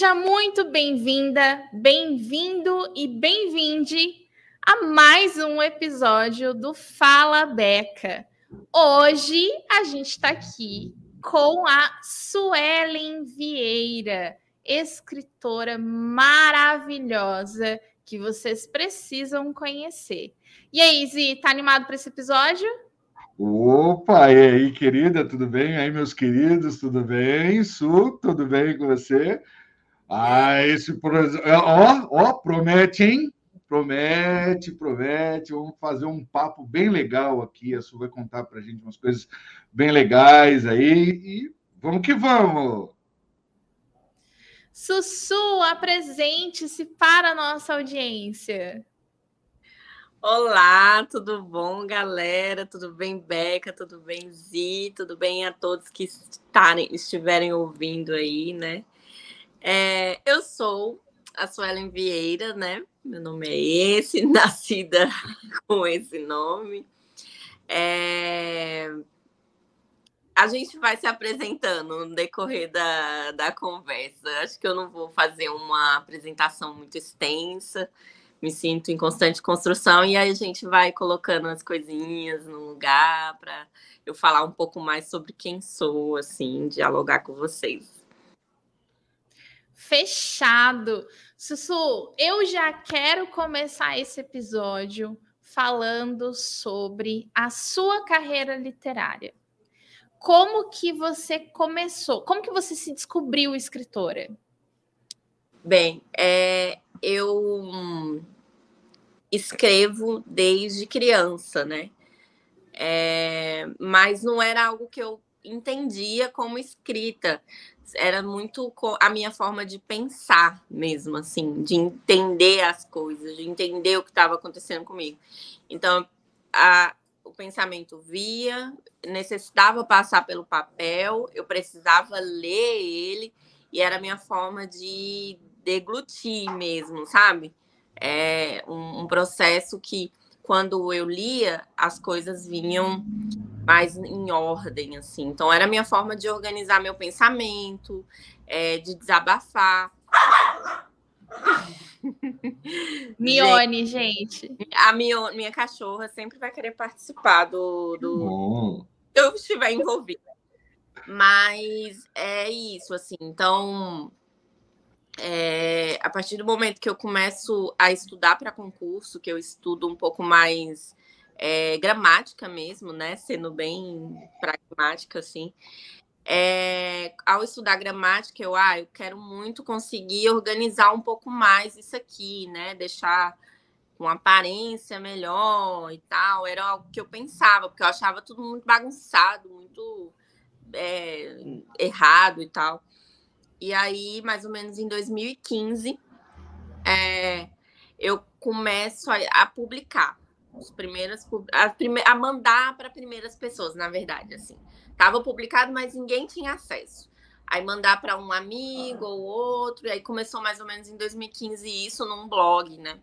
Seja muito bem-vinda, bem-vindo e bem-vinde a mais um episódio do Fala Beca. Hoje a gente está aqui com a Suelen Vieira, escritora maravilhosa que vocês precisam conhecer. E aí, Zi, tá animado para esse episódio? Opa, e aí, querida, tudo bem? Aí, meus queridos, tudo bem? Su, tudo bem com você? Ah, esse ó, ó, promete, hein? Promete, promete. Vamos fazer um papo bem legal aqui. A Su vai contar para a gente umas coisas bem legais aí e vamos que vamos. Sussu, apresente-se para a nossa audiência. Olá, tudo bom, galera? Tudo bem, Beca? Tudo bem, Zi? Tudo bem a todos que estarem, estiverem ouvindo aí, né? É, eu sou a Suelen Vieira, né? Meu nome é esse, nascida com esse nome. É, a gente vai se apresentando no decorrer da, da conversa. Acho que eu não vou fazer uma apresentação muito extensa me sinto em constante construção e aí a gente vai colocando as coisinhas no lugar para eu falar um pouco mais sobre quem sou, assim, dialogar com vocês. Fechado. Sussu, eu já quero começar esse episódio falando sobre a sua carreira literária. Como que você começou? Como que você se descobriu escritora? Bem, é, eu escrevo desde criança, né? É, mas não era algo que eu entendia como escrita. Era muito a minha forma de pensar mesmo, assim, de entender as coisas, de entender o que estava acontecendo comigo. Então, a, o pensamento via, necessitava passar pelo papel, eu precisava ler ele, e era a minha forma de deglutir mesmo, sabe? É um, um processo que, quando eu lia, as coisas vinham mais em ordem, assim. Então, era a minha forma de organizar meu pensamento, é, de desabafar. Mione, gente. A Mione, minha cachorra sempre vai querer participar do. do... Eu estiver envolvida. Mas é isso, assim. Então, é, a partir do momento que eu começo a estudar para concurso, que eu estudo um pouco mais é, gramática mesmo, né? Sendo bem pragmática, assim. É, ao estudar gramática, eu, ah, eu quero muito conseguir organizar um pouco mais isso aqui, né? Deixar com aparência melhor e tal. Era algo que eu pensava, porque eu achava tudo muito bagunçado, muito é, errado e tal. E aí, mais ou menos em 2015, é, eu começo a, a publicar os primeiros a, prime, a mandar para primeiras pessoas, na verdade, assim. Tava publicado, mas ninguém tinha acesso. Aí mandar para um amigo ou outro, e aí começou mais ou menos em 2015 isso num blog, né?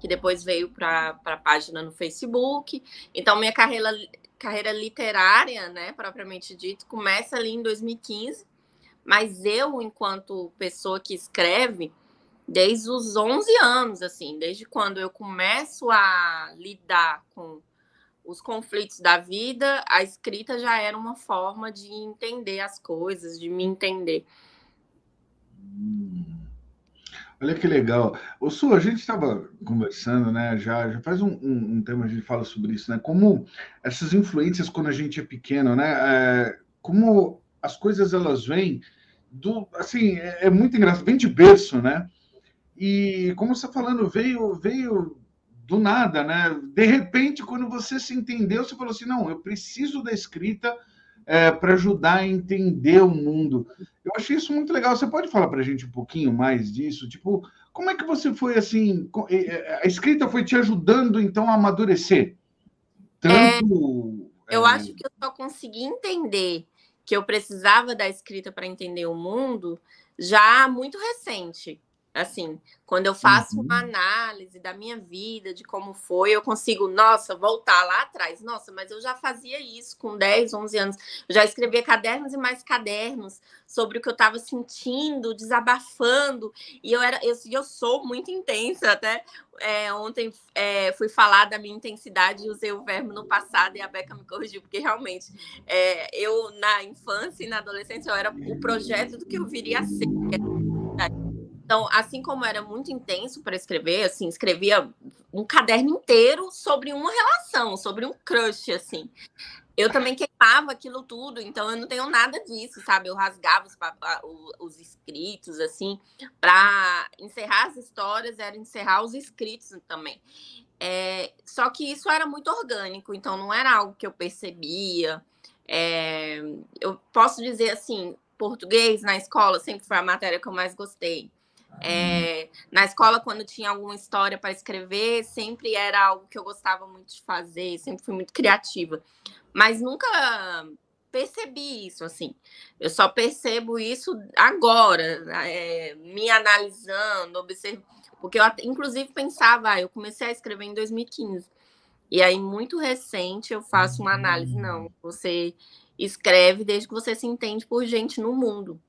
Que depois veio para a página no Facebook. Então, minha carreira, carreira literária, né, propriamente dito, começa ali em 2015 mas eu, enquanto pessoa que escreve, desde os 11 anos, assim, desde quando eu começo a lidar com os conflitos da vida, a escrita já era uma forma de entender as coisas, de me entender. Hum. Olha que legal. O Su, a gente estava conversando, né? Já, já faz um, um, um, a gente fala sobre isso, né? Como essas influências quando a gente é pequeno, né? É, como as coisas elas vêm do, assim, é, é, muito engraçado, vem de berço, né? E como você tá falando, veio, veio do nada, né? De repente, quando você se entendeu, você falou assim: não, eu preciso da escrita é, para ajudar a entender o mundo. Eu achei isso muito legal. Você pode falar para a gente um pouquinho mais disso? Tipo, como é que você foi assim? A escrita foi te ajudando então a amadurecer? Tanto. É, eu é... acho que eu só consegui entender que eu precisava da escrita para entender o mundo já muito recente. Assim, quando eu faço uhum. uma análise da minha vida, de como foi, eu consigo, nossa, voltar lá atrás. Nossa, mas eu já fazia isso com 10, 11 anos. Eu já escrevia cadernos e mais cadernos sobre o que eu estava sentindo, desabafando. E eu era, eu, eu sou muito intensa. Até é, ontem é, fui falar da minha intensidade e usei o verbo no passado e a Beca me corrigiu, porque realmente é, eu, na infância e na adolescência, eu era o projeto do que eu viria a ser. Então, assim como era muito intenso para escrever, assim, escrevia um caderno inteiro sobre uma relação, sobre um crush, assim. Eu também queimava aquilo tudo, então eu não tenho nada disso, sabe? Eu rasgava os, os escritos, assim, para encerrar as histórias, era encerrar os escritos também. É, só que isso era muito orgânico, então não era algo que eu percebia. É, eu posso dizer assim, português na escola sempre foi a matéria que eu mais gostei. É, na escola, quando tinha alguma história para escrever, sempre era algo que eu gostava muito de fazer, sempre fui muito criativa. Mas nunca percebi isso, assim. Eu só percebo isso agora, é, me analisando, observando. Porque eu, inclusive, pensava, ah, eu comecei a escrever em 2015. E aí, muito recente, eu faço uma análise. Não, você escreve desde que você se entende por gente no mundo.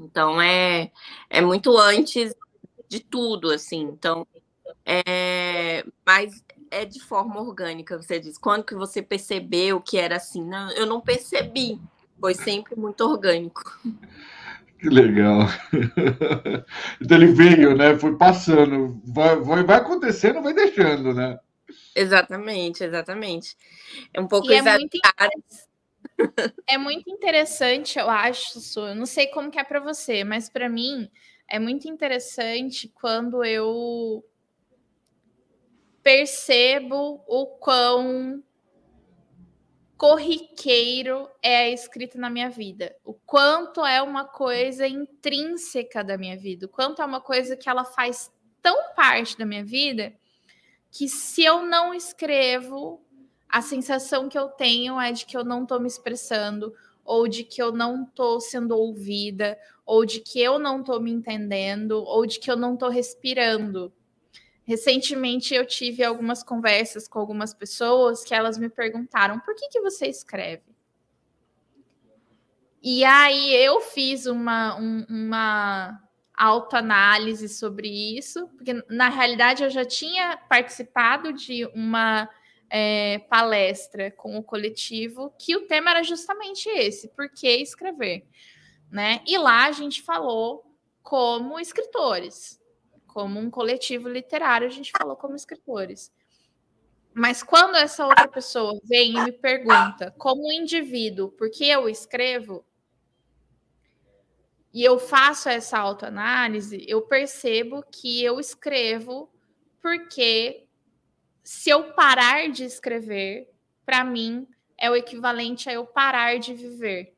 Então é, é muito antes de tudo, assim. Então, é, mas é de forma orgânica, você diz. Quando que você percebeu que era assim? Não, eu não percebi. Foi sempre muito orgânico. Que legal. Então ele veio, né? Foi passando. Vai, vai, vai acontecendo, vai deixando, né? Exatamente, exatamente. É um pouco é muito é muito interessante, eu acho, Su. Eu não sei como que é para você, mas para mim é muito interessante quando eu percebo o quão corriqueiro é a escrita na minha vida, o quanto é uma coisa intrínseca da minha vida, o quanto é uma coisa que ela faz tão parte da minha vida que se eu não escrevo, a sensação que eu tenho é de que eu não estou me expressando, ou de que eu não estou sendo ouvida, ou de que eu não estou me entendendo, ou de que eu não estou respirando. Recentemente eu tive algumas conversas com algumas pessoas que elas me perguntaram por que, que você escreve? E aí eu fiz uma, um, uma autoanálise sobre isso, porque na realidade eu já tinha participado de uma é, palestra com o coletivo, que o tema era justamente esse: por que escrever? Né? E lá a gente falou como escritores, como um coletivo literário, a gente falou como escritores. Mas quando essa outra pessoa vem e me pergunta, como indivíduo, por que eu escrevo, e eu faço essa autoanálise, eu percebo que eu escrevo porque se eu parar de escrever, para mim é o equivalente a eu parar de viver,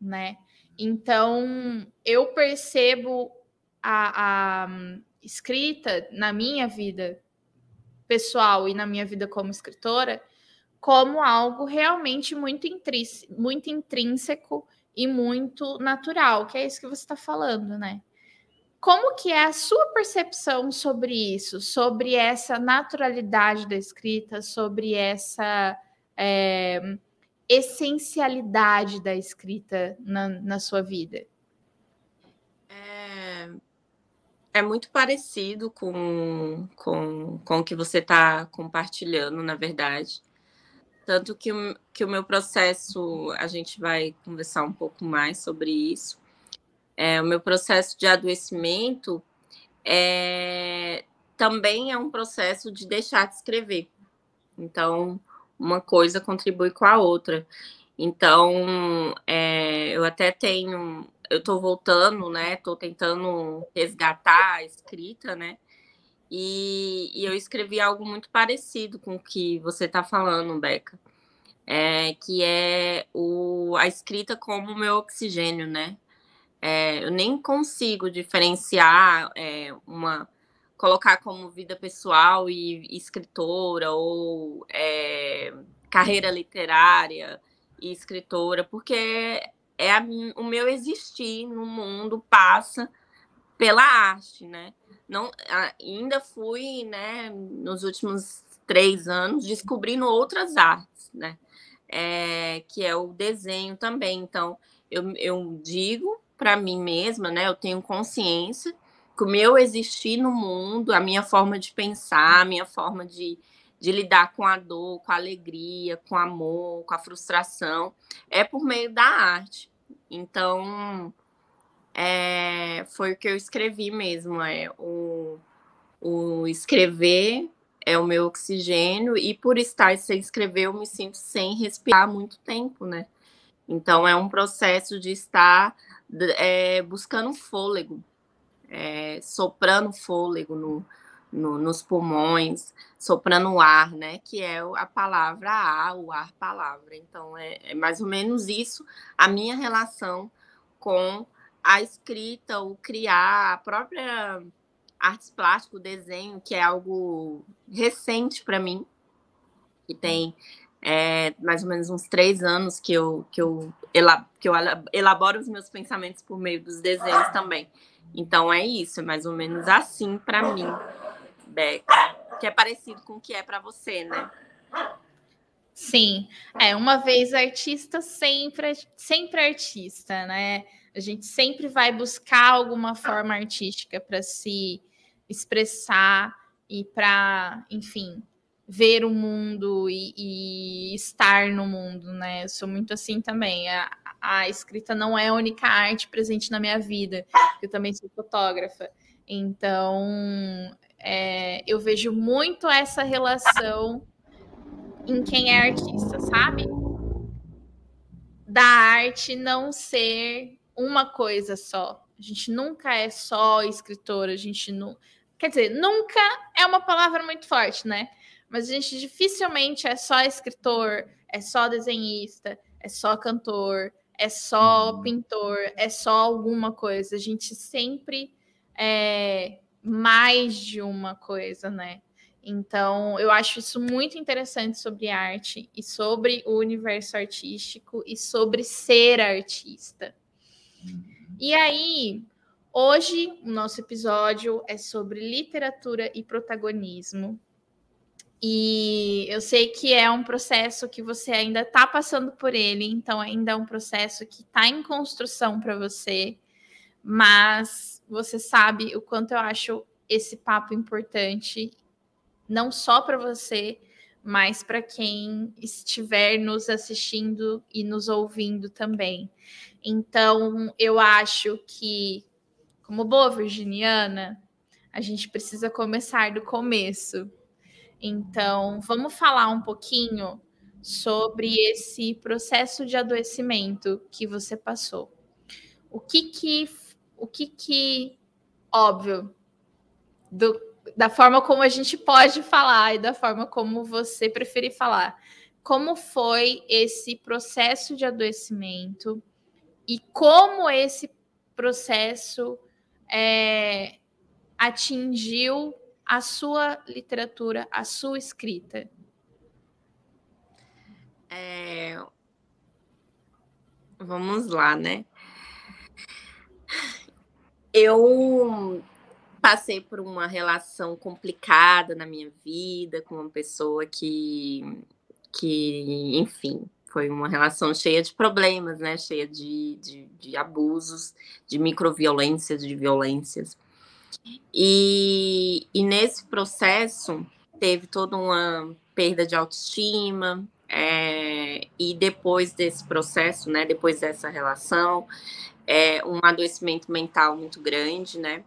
né? Então eu percebo a, a escrita na minha vida pessoal e na minha vida como escritora como algo realmente muito, muito intrínseco e muito natural, que é isso que você está falando, né? Como que é a sua percepção sobre isso, sobre essa naturalidade da escrita, sobre essa é, essencialidade da escrita na, na sua vida? É, é muito parecido com, com, com o que você está compartilhando, na verdade. Tanto que, que o meu processo, a gente vai conversar um pouco mais sobre isso é, o meu processo de adoecimento é, também é um processo de deixar de escrever. Então, uma coisa contribui com a outra. Então, é, eu até tenho, eu estou voltando, né? Estou tentando resgatar a escrita, né? E, e, eu escrevi algo muito parecido com o que você está falando, Beca, é, que é o, a escrita como meu oxigênio, né? É, eu nem consigo diferenciar é, uma colocar como vida pessoal e escritora ou é, carreira literária e escritora, porque é a, o meu existir no mundo passa pela arte, né? Não, ainda fui, né, nos últimos três anos, descobrindo outras artes, né? É, que é o desenho também. Então, eu, eu digo para mim mesma, né? Eu tenho consciência que o meu existir no mundo, a minha forma de pensar, a minha forma de, de lidar com a dor, com a alegria, com o amor, com a frustração, é por meio da arte. Então, é, foi o que eu escrevi mesmo. É, o, o escrever é o meu oxigênio, e por estar sem escrever, eu me sinto sem respirar muito tempo, né? Então, é um processo de estar é, buscando fôlego, é, soprando fôlego no, no, nos pulmões, soprando o ar, né? Que é a palavra ar, o ar palavra. Então, é, é mais ou menos isso a minha relação com a escrita, o criar, a própria artes plásticas, o desenho, que é algo recente para mim, que tem é, mais ou menos uns três anos que eu, que, eu, que eu elaboro os meus pensamentos por meio dos desenhos também. Então é isso, é mais ou menos assim para mim, Beca, que é parecido com o que é para você, né? Sim, é uma vez artista, sempre, sempre artista, né? A gente sempre vai buscar alguma forma artística para se expressar e para, enfim, ver o mundo e, e, estar no mundo, né? Eu sou muito assim também. A, a, escrita não é a única arte presente na minha vida. Eu também sou fotógrafa. Então, é, eu vejo muito essa relação em quem é artista, sabe? Da arte não ser uma coisa só. A gente nunca é só escritor, a gente não. Quer dizer, nunca é uma palavra muito forte, né? Mas a gente dificilmente é só escritor, é só desenhista, é só cantor, é só uhum. pintor, é só alguma coisa. A gente sempre é mais de uma coisa, né? Então, eu acho isso muito interessante sobre arte e sobre o universo artístico e sobre ser artista. E aí, hoje o nosso episódio é sobre literatura e protagonismo. E eu sei que é um processo que você ainda está passando por ele, então ainda é um processo que está em construção para você, mas você sabe o quanto eu acho esse papo importante, não só para você, mas para quem estiver nos assistindo e nos ouvindo também. Então, eu acho que, como boa virginiana, a gente precisa começar do começo. Então, vamos falar um pouquinho sobre esse processo de adoecimento que você passou. O que que, o que que, óbvio, do, da forma como a gente pode falar e da forma como você preferir falar, como foi esse processo de adoecimento e como esse processo é, atingiu a sua literatura, a sua escrita? É... Vamos lá, né? Eu passei por uma relação complicada na minha vida com uma pessoa que, que enfim, foi uma relação cheia de problemas, né? Cheia de, de, de abusos, de microviolências, de violências. E, e nesse processo teve toda uma perda de autoestima, é, e depois desse processo, né, depois dessa relação, é, um adoecimento mental muito grande, né,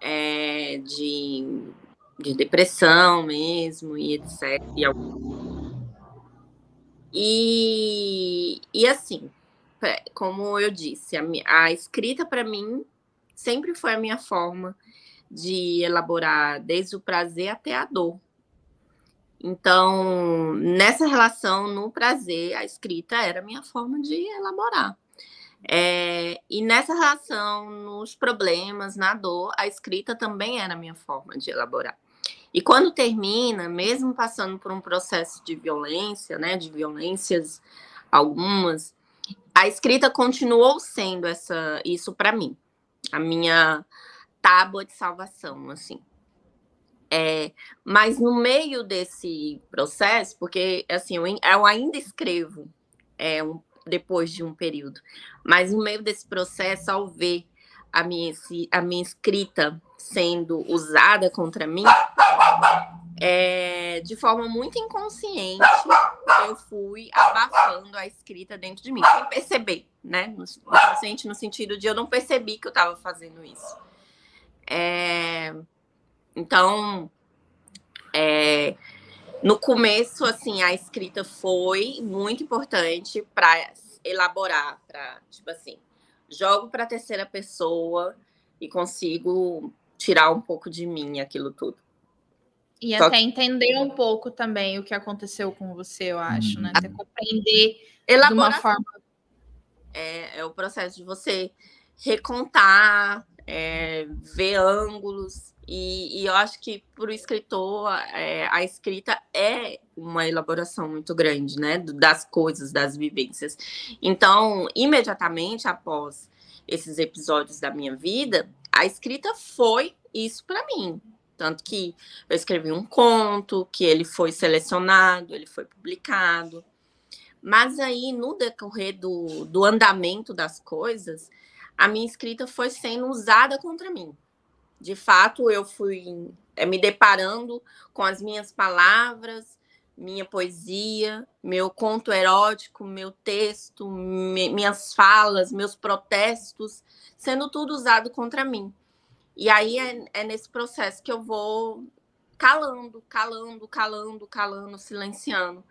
é, de, de depressão mesmo, e etc. E, e assim, como eu disse, a, a escrita para mim sempre foi a minha forma de elaborar desde o prazer até a dor. Então, nessa relação, no prazer, a escrita era a minha forma de elaborar. É, e nessa relação, nos problemas, na dor, a escrita também era a minha forma de elaborar. E quando termina, mesmo passando por um processo de violência, né, de violências algumas, a escrita continuou sendo essa isso para mim. A minha tábua de salvação, assim. É, mas no meio desse processo, porque assim, eu, eu ainda escrevo é, um, depois de um período, mas no meio desse processo, ao ver a minha, a minha escrita sendo usada contra mim, é, de forma muito inconsciente, eu fui abafando a escrita dentro de mim, sem perceber, né? Inconsciente no sentido de eu não percebi que eu estava fazendo isso. É, então, é, no começo, assim, a escrita foi muito importante para elaborar, para, tipo assim, jogo para a terceira pessoa e consigo tirar um pouco de mim aquilo tudo. E Só... até entender um pouco também o que aconteceu com você, eu acho, né? Até compreender Elaborar... de uma forma. É, é o processo de você recontar, é, ver ângulos, e, e, eu acho que para o escritor é, a escrita é uma elaboração muito grande, né, das coisas, das vivências. Então, imediatamente após esses episódios da minha vida, a escrita foi isso para mim. Tanto que eu escrevi um conto, que ele foi selecionado, ele foi publicado. Mas aí, no decorrer do, do andamento das coisas, a minha escrita foi sendo usada contra mim. De fato, eu fui é, me deparando com as minhas palavras, minha poesia, meu conto erótico, meu texto, minhas falas, meus protestos, sendo tudo usado contra mim. E aí é, é nesse processo que eu vou calando, calando, calando, calando, silenciando.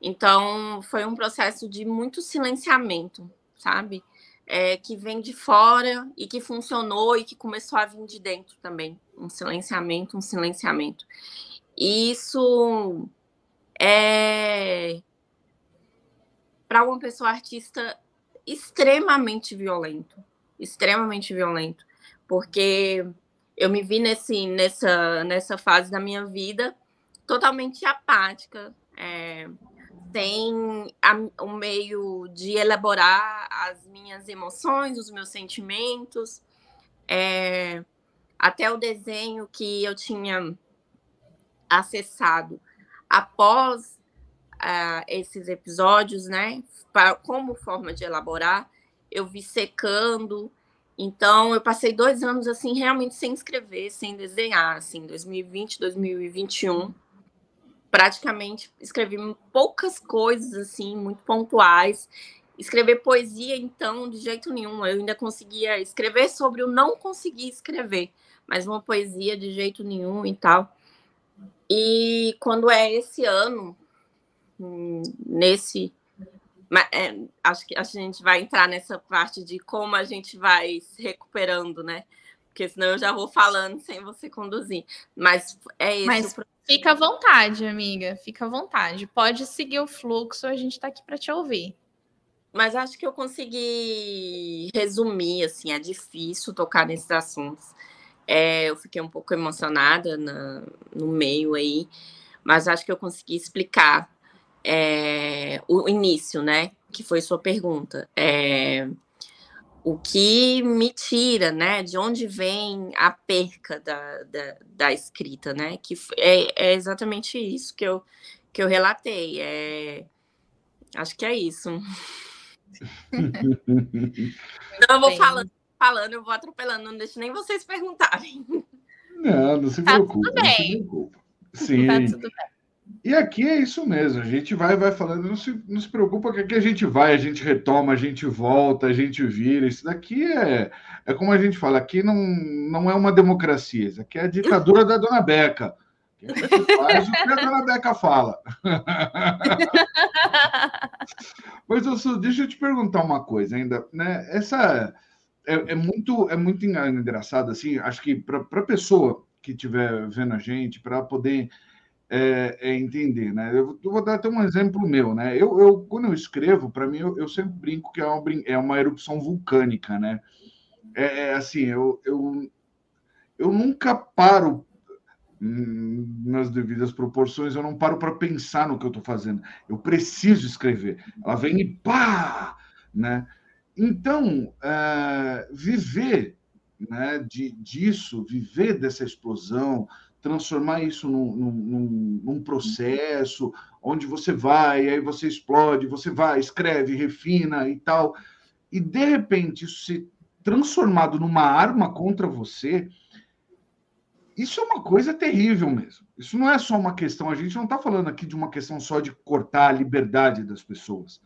Então, foi um processo de muito silenciamento, sabe? é, que vem de fora e que funcionou e que começou a vir de dentro também. Um silenciamento, um silenciamento. E isso é para uma pessoa artista extremamente violento, extremamente violento, porque eu me vi nesse, nessa, nessa fase da minha vida totalmente apática, é, tem a, o meio de elaborar as minhas emoções, os meus sentimentos, é, até o desenho que eu tinha acessado após uh, esses episódios, né, pra, como forma de elaborar, eu vi secando. Então, eu passei dois anos assim, realmente sem escrever, sem desenhar, assim, 2020, 2021 praticamente escrevi poucas coisas assim, muito pontuais. Escrever poesia, então, de jeito nenhum. Eu ainda conseguia escrever sobre o não conseguir escrever, mas uma poesia de jeito nenhum e tal. E quando é esse ano, hum, nesse. É, acho que a gente vai entrar nessa parte de como a gente vai se recuperando, né? Porque senão eu já vou falando sem você conduzir. Mas é esse Mas... Fica à vontade, amiga. Fica à vontade. Pode seguir o fluxo, a gente está aqui para te ouvir. Mas acho que eu consegui resumir, assim, é difícil tocar nesses assuntos. É, eu fiquei um pouco emocionada na, no meio aí, mas acho que eu consegui explicar é, o início, né? Que foi sua pergunta. É, o que me tira, né, de onde vem a perca da, da, da escrita, né, que é, é, exatamente isso que eu, que eu relatei, é, acho que é isso. então eu vou falando, falando, eu vou atropelando, não deixo nem vocês perguntarem. Não, não se preocupe, tá tudo bem. não se preocupe. Sim. Tá tudo bem. E aqui é isso mesmo, a gente vai, vai falando, não se, não se preocupa que aqui a gente vai, a gente retoma, a gente volta, a gente vira. Isso daqui é, é como a gente fala, aqui não, não é uma democracia, isso aqui é a ditadura da Dona Beca. Faz o que a Dona Beca fala. Mas, eu, deixa eu te perguntar uma coisa ainda, né? Essa é, é muito, é muito engraçado, assim, acho que para a pessoa que estiver vendo a gente, para poder é, é entender, né? Eu, vou dar até um exemplo meu, né? Eu, eu quando eu escrevo, para mim, eu, eu, sempre brinco que é uma, é uma erupção vulcânica, né? É, é assim, eu, eu, eu nunca paro hum, nas devidas proporções, eu não paro para pensar no que eu estou fazendo. Eu preciso escrever. Ela vem e pá, né? Então, uh, viver né, de, disso, viver dessa explosão, transformar isso num, num, num, processo onde você vai, aí você explode, você vai, escreve, refina e tal, e de repente isso se transformado numa arma contra você, isso é uma coisa terrível mesmo. Isso não é só uma questão, a gente não está falando aqui de uma questão só de cortar a liberdade das pessoas,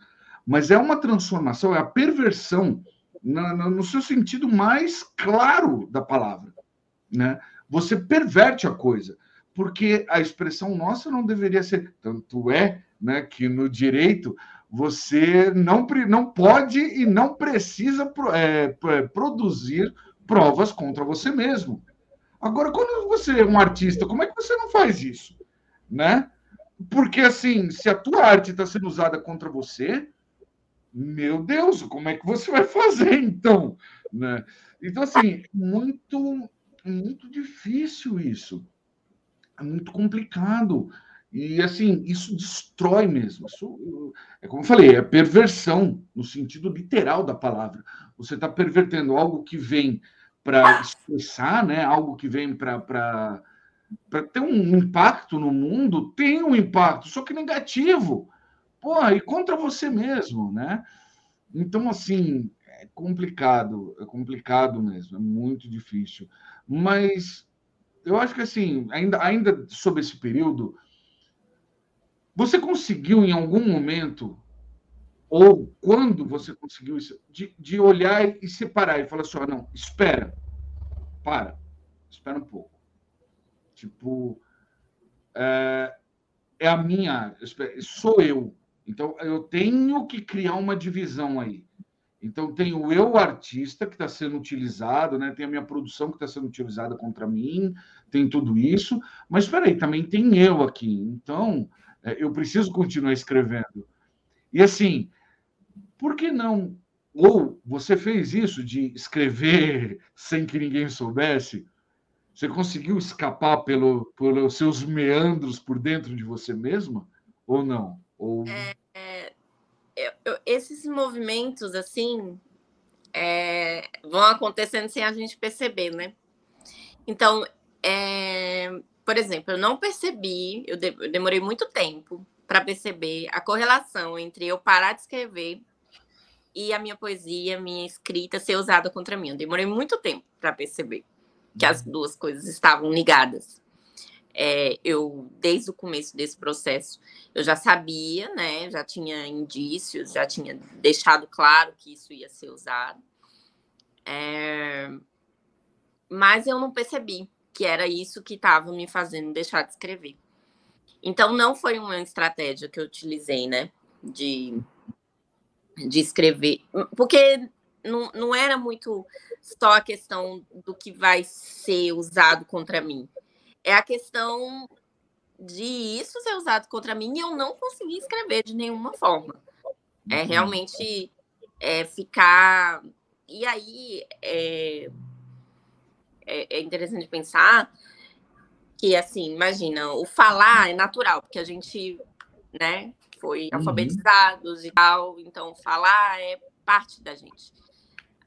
mas é uma transformação, é a perversão no seu sentido mais claro da palavra, né? Você perverte a coisa, porque a expressão nossa não deveria ser tanto é, né, que no direito você não, não pode e não precisa é, produzir provas contra você mesmo. Agora, quando você é um artista, como é que você não faz isso? Né? Porque, assim, se a tua arte está sendo usada contra você, meu Deus, como é que você vai fazer, então? Né? Então, assim, muito, muito difícil isso. É muito complicado. E, assim, isso destrói mesmo. Isso, é como eu falei, é perversão, no sentido literal da palavra. Você está pervertendo algo que vem para expressar, né? algo que vem para ter um impacto no mundo, tem um impacto, só que negativo. Porra, e contra você mesmo, né? Então, assim, é complicado, é complicado mesmo, é muito difícil. Mas eu acho que, assim, ainda, ainda sobre esse período, você conseguiu em algum momento ou quando você conseguiu isso, de, de olhar e separar e falar assim: não, espera, para, espera um pouco. Tipo, é, é a minha, sou eu. Então, eu tenho que criar uma divisão aí. Então, tem o eu artista que está sendo utilizado, né? tem a minha produção que está sendo utilizada contra mim, tem tudo isso, mas espera aí, também tem eu aqui. Então, é, eu preciso continuar escrevendo. E assim, por que não? Ou você fez isso de escrever sem que ninguém soubesse? Você conseguiu escapar pelo, pelos seus meandros por dentro de você mesma? Ou não? Ou... É, eu, eu, esses movimentos, assim, é, vão acontecendo sem a gente perceber, né? Então, é, por exemplo, eu não percebi, eu, de, eu demorei muito tempo para perceber a correlação entre eu parar de escrever e a minha poesia, minha escrita ser usada contra mim. Eu demorei muito tempo para perceber que as uhum. duas coisas estavam ligadas. É, eu, desde o começo desse processo, eu já sabia, né? Já tinha indícios, já tinha deixado claro que isso ia ser usado. É, mas eu não percebi que era isso que estava me fazendo deixar de escrever. Então, não foi uma estratégia que eu utilizei, né? De de escrever, porque não, não era muito só a questão do que vai ser usado contra mim, é a questão de isso ser usado contra mim e eu não conseguir escrever de nenhuma forma. É uhum. realmente é, ficar. E aí é, é, é interessante pensar que, assim, imagina, o falar é natural, porque a gente, né, foi uhum. alfabetizados e tal, então falar é parte da gente.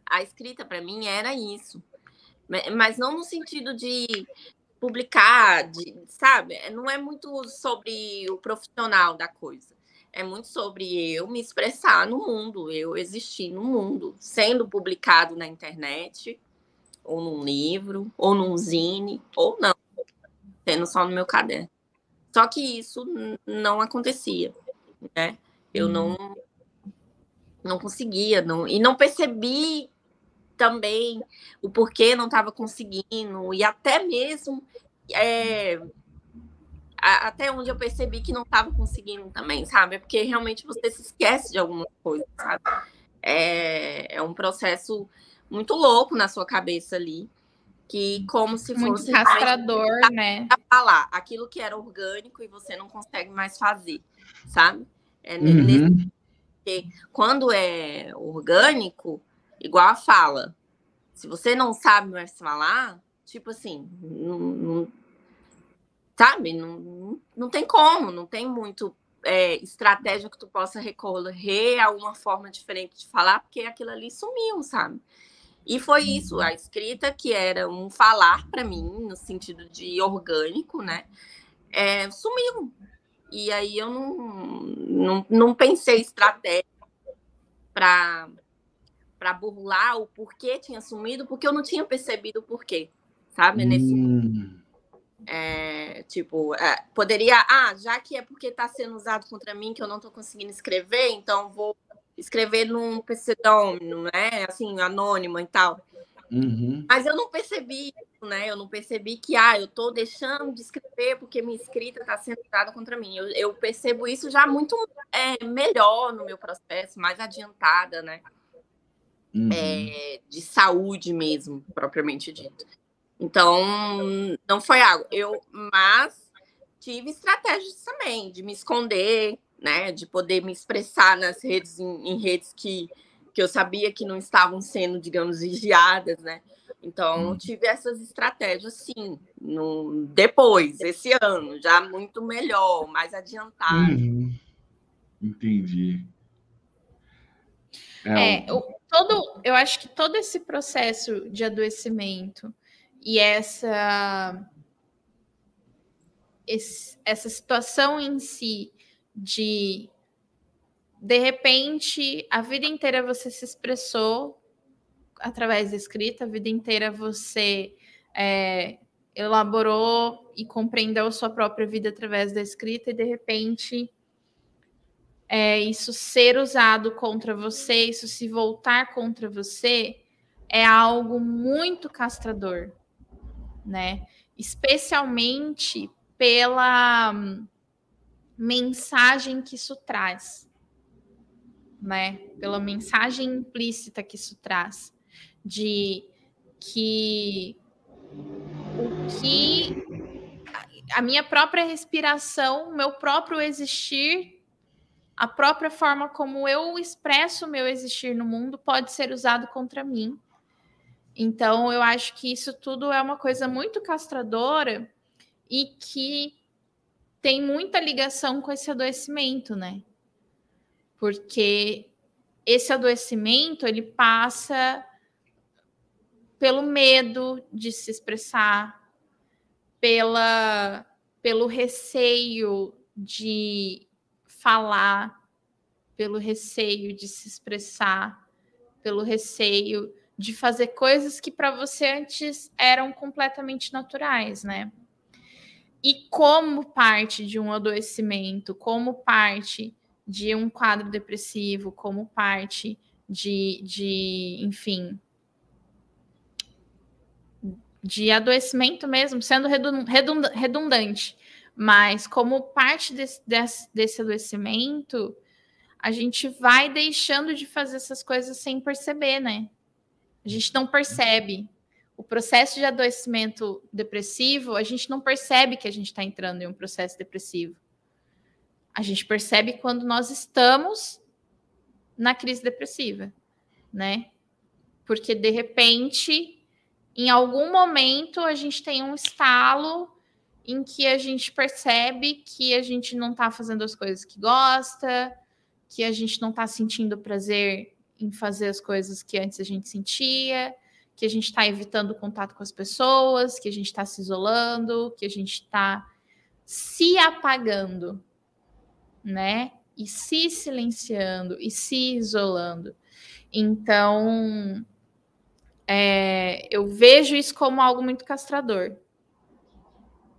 A escrita para mim era isso, mas não no sentido de publicar, de, sabe? Não é muito sobre o profissional da coisa. É muito sobre eu me expressar no mundo, eu existir no mundo, sendo publicado na internet, ou num livro, ou num zine, ou não, sendo só no meu caderno. Só que isso não acontecia né? Eu não uhum. não conseguia, não, e não percebi também o porquê não estava conseguindo, e até mesmo é, a, até onde eu percebi que não estava conseguindo também, sabe? É porque realmente você se esquece de alguma coisa, sabe? É, é um processo muito louco na sua cabeça ali, que como se muito fosse castrador, né? Falar aquilo que era orgânico e você não consegue mais fazer, sabe? É uhum. nesse, porque quando é orgânico, igual a fala, se você não sabe mais falar, tipo assim, não, não sabe, não, não tem como, não tem muito é, estratégia que tu possa recorrer a uma forma diferente de falar, porque aquilo ali sumiu, sabe? E foi isso, a escrita que era um falar para mim, no sentido de orgânico, né? É, sumiu. E aí eu não, não, não pensei estratégia para para burlar o porquê tinha sumido, porque eu não tinha percebido o porquê, sabe? Nesse hum. é, tipo, é, poderia, ah, já que é porque está sendo usado contra mim que eu não estou conseguindo escrever, então vou escrever num pseudônimo, né? Assim, anônimo e tal. Uhum. Mas eu não percebi isso, né? Eu não percebi que, ah, eu estou deixando de escrever porque minha escrita está sendo usada contra mim. Eu, eu, percebo isso já muito é, melhor no meu processo, mais adiantada, né? Uhum. É, de saúde mesmo, propriamente dito. Então, não foi algo. Eu, mas tive estratégias também de me esconder, né, de poder me expressar nas redes, em, em, redes que, que eu sabia que não estavam sendo, digamos, vigiadas, né? Então, uhum. tive essas estratégias, sim, no, depois, esse ano, já muito melhor, mais adiantado. Uhum. Entendi. É, é o, todo, eu acho que todo esse processo de adoecimento e essa, esse, essa situação em si de de repente a vida inteira você se expressou através da escrita, a vida inteira você é, elaborou e compreendeu a sua própria vida através da escrita e de repente é, isso ser usado contra você, isso se voltar contra você é algo muito castrador, né? Especialmente pela mensagem que isso traz, né? Pela mensagem implícita que isso traz, de que o que a minha própria respiração, o meu próprio existir, a própria forma como eu expresso o meu existir no mundo pode ser usado contra mim. Então, eu acho que isso tudo é uma coisa muito castradora e que tem muita ligação com esse adoecimento, né? Porque esse adoecimento ele passa pelo medo de se expressar, pela, pelo receio de falar, pelo receio de se expressar, pelo receio de fazer coisas que para você antes eram completamente naturais, né? E como parte de um adoecimento, como parte de um quadro depressivo, como parte de, de enfim, de adoecimento mesmo, sendo redundante, mas como parte desse, desse, desse adoecimento, a gente vai deixando de fazer essas coisas sem perceber, né? A gente não percebe o processo de adoecimento depressivo, a gente não percebe que a gente está entrando em um processo depressivo. A gente percebe quando nós estamos na crise depressiva, né? Porque de repente, em algum momento, a gente tem um estalo em que a gente percebe que a gente não está fazendo as coisas que gosta, que a gente não está sentindo prazer em fazer as coisas que antes a gente sentia, que a gente está evitando contato com as pessoas, que a gente está se isolando, que a gente está se apagando, né? E se silenciando e se isolando. Então, é, eu vejo isso como algo muito castrador,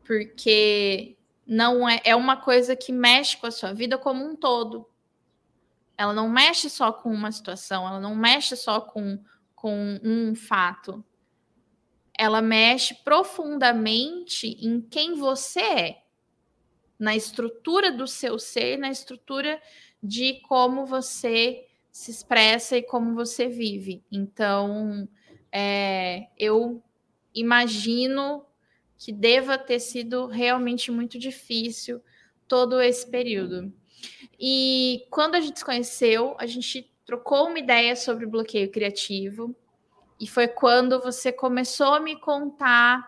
porque não é, é uma coisa que mexe com a sua vida como um todo. Ela não mexe só com uma situação, ela não mexe só com com um fato, ela mexe profundamente em quem você é, na estrutura do seu ser, na estrutura de como você se expressa e como você vive. Então, é, eu imagino que deva ter sido realmente muito difícil todo esse período. E quando a gente se conheceu, a gente trocou uma ideia sobre bloqueio criativo. E foi quando você começou a me contar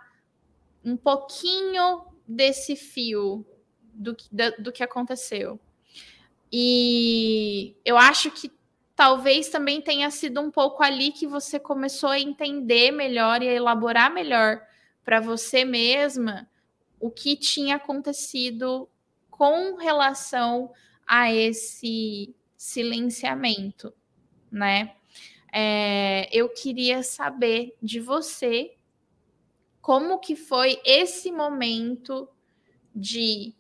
um pouquinho desse fio do, do, do que aconteceu. E eu acho que talvez também tenha sido um pouco ali que você começou a entender melhor e a elaborar melhor para você mesma o que tinha acontecido com relação a esse silenciamento, né? É, eu queria saber de você como que foi esse momento de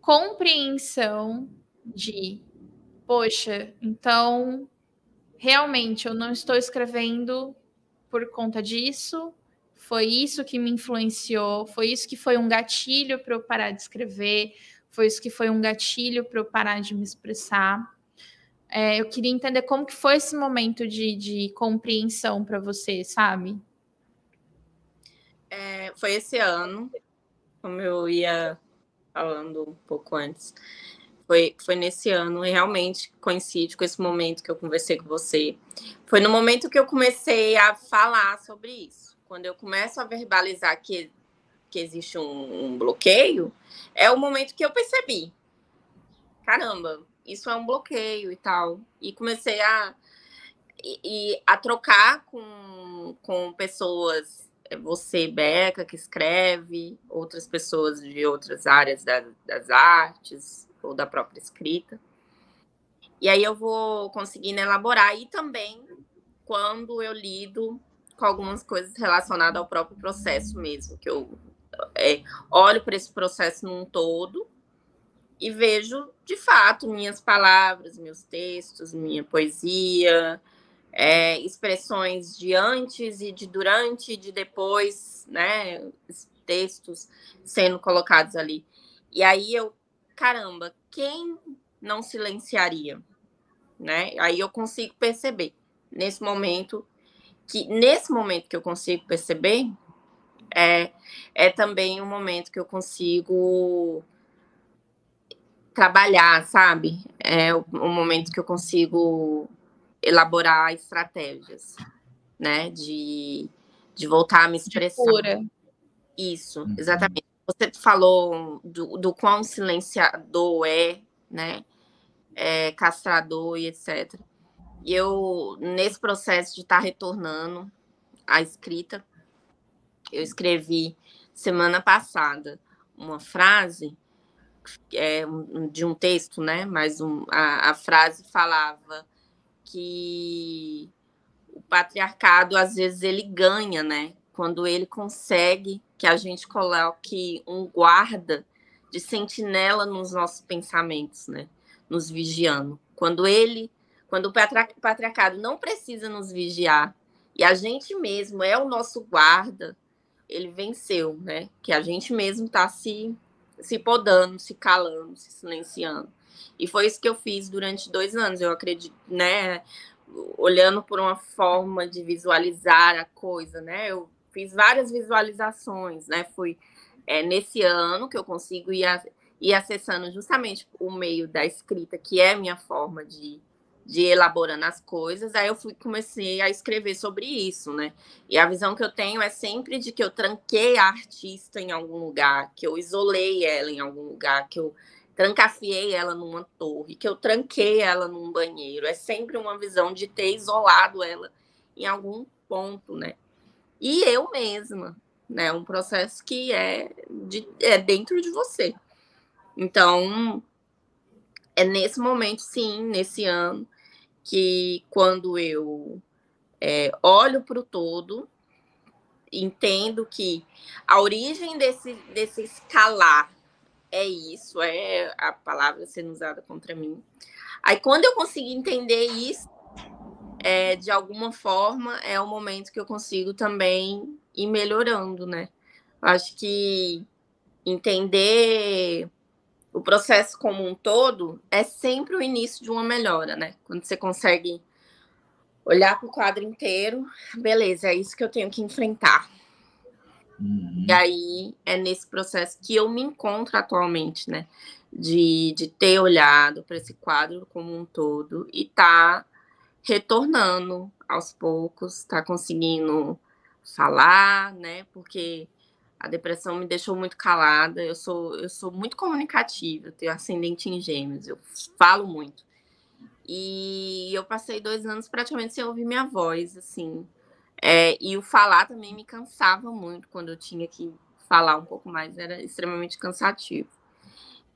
compreensão de, poxa, então realmente eu não estou escrevendo por conta disso, foi isso que me influenciou, foi isso que foi um gatilho para eu parar de escrever, foi isso que foi um gatilho para eu parar de me expressar. É, eu queria entender como que foi esse momento de, de compreensão para você, sabe? É, foi esse ano, como eu ia falando um pouco antes. Foi, foi nesse ano, realmente coincide com esse momento que eu conversei com você. Foi no momento que eu comecei a falar sobre isso quando eu começo a verbalizar que, que existe um, um bloqueio, é o momento que eu percebi. Caramba, isso é um bloqueio e tal. E comecei a, e, a trocar com, com pessoas, é, você, Beca, que escreve, outras pessoas de outras áreas da, das artes ou da própria escrita. E aí eu vou conseguindo elaborar. E também, quando eu lido com algumas coisas relacionadas ao próprio processo mesmo, que eu é, olho para esse processo num todo e vejo, de fato, minhas palavras, meus textos, minha poesia, é, expressões de antes e de durante e de depois, né? Textos sendo colocados ali. E aí eu, caramba, quem não silenciaria? Né? Aí eu consigo perceber, nesse momento, que nesse momento que eu consigo perceber, é, é também um momento que eu consigo trabalhar, sabe? É o, o momento que eu consigo elaborar estratégias, né? De, de voltar a me expressar. Isso, uhum. exatamente. Você falou do, do quão silenciador é, né? É, castrador e etc. E eu, nesse processo de estar tá retornando à escrita, eu escrevi semana passada uma frase é, de um texto, né? Mas um, a, a frase falava que o patriarcado às vezes ele ganha, né? Quando ele consegue que a gente coloque um guarda de sentinela nos nossos pensamentos, né? Nos vigiando. Quando ele quando o patriarcado não precisa nos vigiar e a gente mesmo é o nosso guarda, ele venceu, né? Que a gente mesmo está se, se podando, se calando, se silenciando. E foi isso que eu fiz durante dois anos, eu acredito, né? Olhando por uma forma de visualizar a coisa, né? Eu fiz várias visualizações, né? Fui é, nesse ano que eu consigo ir, a, ir acessando justamente o meio da escrita, que é minha forma de, de elaborando as coisas, aí eu fui comecei a escrever sobre isso, né? E a visão que eu tenho é sempre de que eu tranquei a artista em algum lugar, que eu isolei ela em algum lugar, que eu trancafiei ela numa torre, que eu tranquei ela num banheiro. É sempre uma visão de ter isolado ela em algum ponto, né? E eu mesma, né? Um processo que é, de, é dentro de você. Então, é nesse momento, sim, nesse ano, que quando eu é, olho para o todo, entendo que a origem desse, desse escalar é isso, é a palavra sendo usada contra mim. Aí, quando eu consigo entender isso, é, de alguma forma, é o momento que eu consigo também ir melhorando, né? Acho que entender o processo como um todo é sempre o início de uma melhora, né? Quando você consegue olhar para o quadro inteiro, beleza, é isso que eu tenho que enfrentar. Uhum. E aí é nesse processo que eu me encontro atualmente, né? De, de ter olhado para esse quadro como um todo e tá retornando aos poucos, tá conseguindo falar, né? Porque a depressão me deixou muito calada. Eu sou, eu sou muito comunicativa, tenho ascendente em gêmeos, eu falo muito. E eu passei dois anos praticamente sem ouvir minha voz, assim. É, e o falar também me cansava muito quando eu tinha que falar um pouco mais, era extremamente cansativo.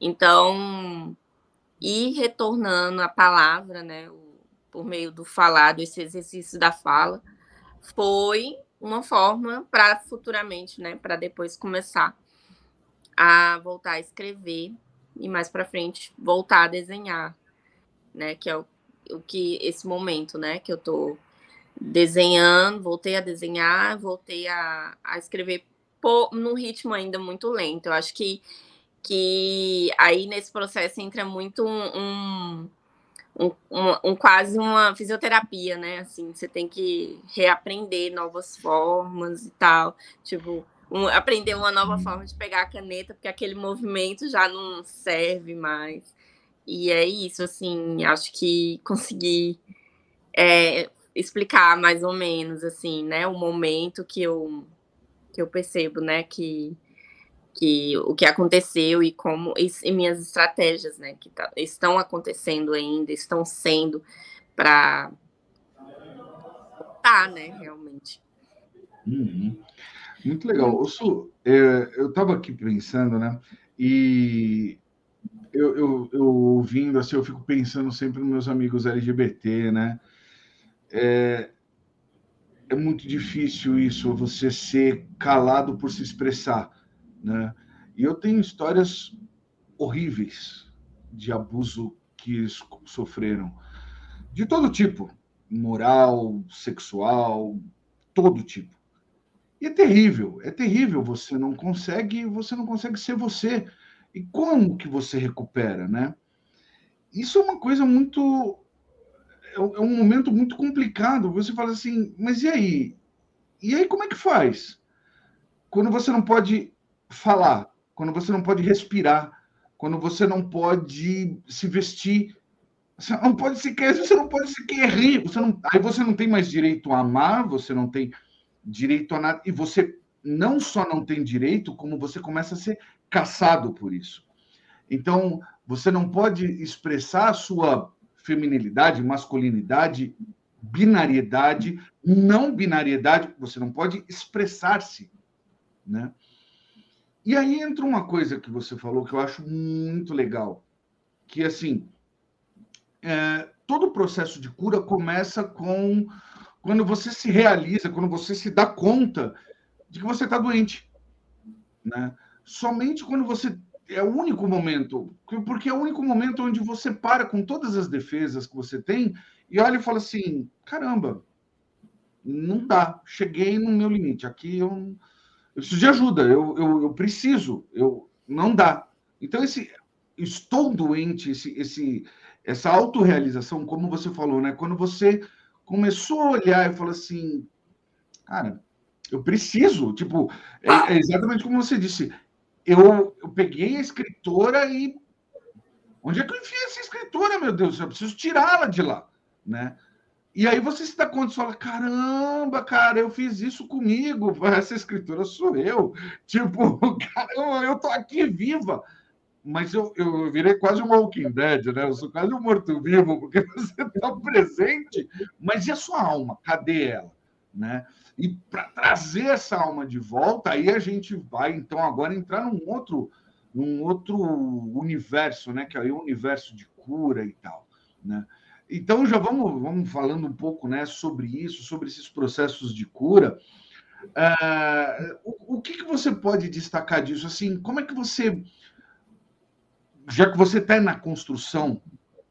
Então, ir retornando a palavra, né, por meio do falar, desse exercício da fala, foi uma forma para futuramente, né, para depois começar a voltar a escrever e mais para frente voltar a desenhar, né, que é o, o que esse momento, né, que eu tô desenhando, voltei a desenhar, voltei a, a escrever por, num ritmo ainda muito lento. Eu acho que, que aí nesse processo entra muito um, um, um, um, um quase uma fisioterapia, né? Assim, você tem que reaprender novas formas e tal. Tipo, um, aprender uma nova uhum. forma de pegar a caneta, porque aquele movimento já não serve mais. E é isso, assim, acho que consegui é, explicar mais ou menos, assim, né, o momento que eu, que eu percebo, né, que, que o que aconteceu e como, e, e minhas estratégias, né, que tá, estão acontecendo ainda, estão sendo para tá, né, realmente. Uhum. Muito legal. O Su, é, eu estava aqui pensando, né? E eu, eu, eu, ouvindo assim, eu fico pensando sempre nos meus amigos LGBT, né? É, é muito difícil isso, você ser calado por se expressar, né? E eu tenho histórias horríveis de abuso que eles sofreram, de todo tipo, moral, sexual, todo tipo. E é terrível, é terrível. Você não consegue, você não consegue ser você. E como que você recupera, né? Isso é uma coisa muito, é, é um momento muito complicado. Você fala assim, mas e aí? E aí como é que faz? Quando você não pode falar, quando você não pode respirar, quando você não pode se vestir, você não pode sequer, você não pode sequer rir, você não, aí você não tem mais direito a amar, você não tem direito a nada. E você não só não tem direito, como você começa a ser caçado por isso. Então, você não pode expressar sua feminilidade, masculinidade, binariedade, não binariedade, você não pode expressar-se, né? E aí entra uma coisa que você falou que eu acho muito legal, que assim, é, todo o processo de cura começa com quando você se realiza, quando você se dá conta de que você está doente. Né? Somente quando você. É o único momento, porque é o único momento onde você para com todas as defesas que você tem e olha e fala assim: caramba, não dá, cheguei no meu limite. Aqui eu, eu preciso de ajuda, eu, eu, eu preciso, eu não dá. Então, esse estou doente, esse, esse, essa autorrealização, como você falou, né? Quando você começou a olhar e falou assim, cara, eu preciso, tipo, é, é exatamente como você disse, eu, eu peguei a escritora e onde é que eu enfiei essa escritora, meu Deus? Eu preciso tirá-la de lá, né? E aí você se dá conta e fala: caramba, cara, eu fiz isso comigo, essa escritora sou eu. Tipo, caramba, eu tô aqui viva mas eu, eu virei quase um Walking Dead, né? Eu sou quase um morto-vivo, porque você está presente, mas e a sua alma? Cadê ela? Né? E para trazer essa alma de volta, aí a gente vai, então, agora entrar num outro, num outro universo, né? Que é o universo de cura e tal, né? Então, já vamos, vamos falando um pouco né, sobre isso, sobre esses processos de cura. Uh, o, o que, que você pode destacar disso? Assim, como é que você já que você está na construção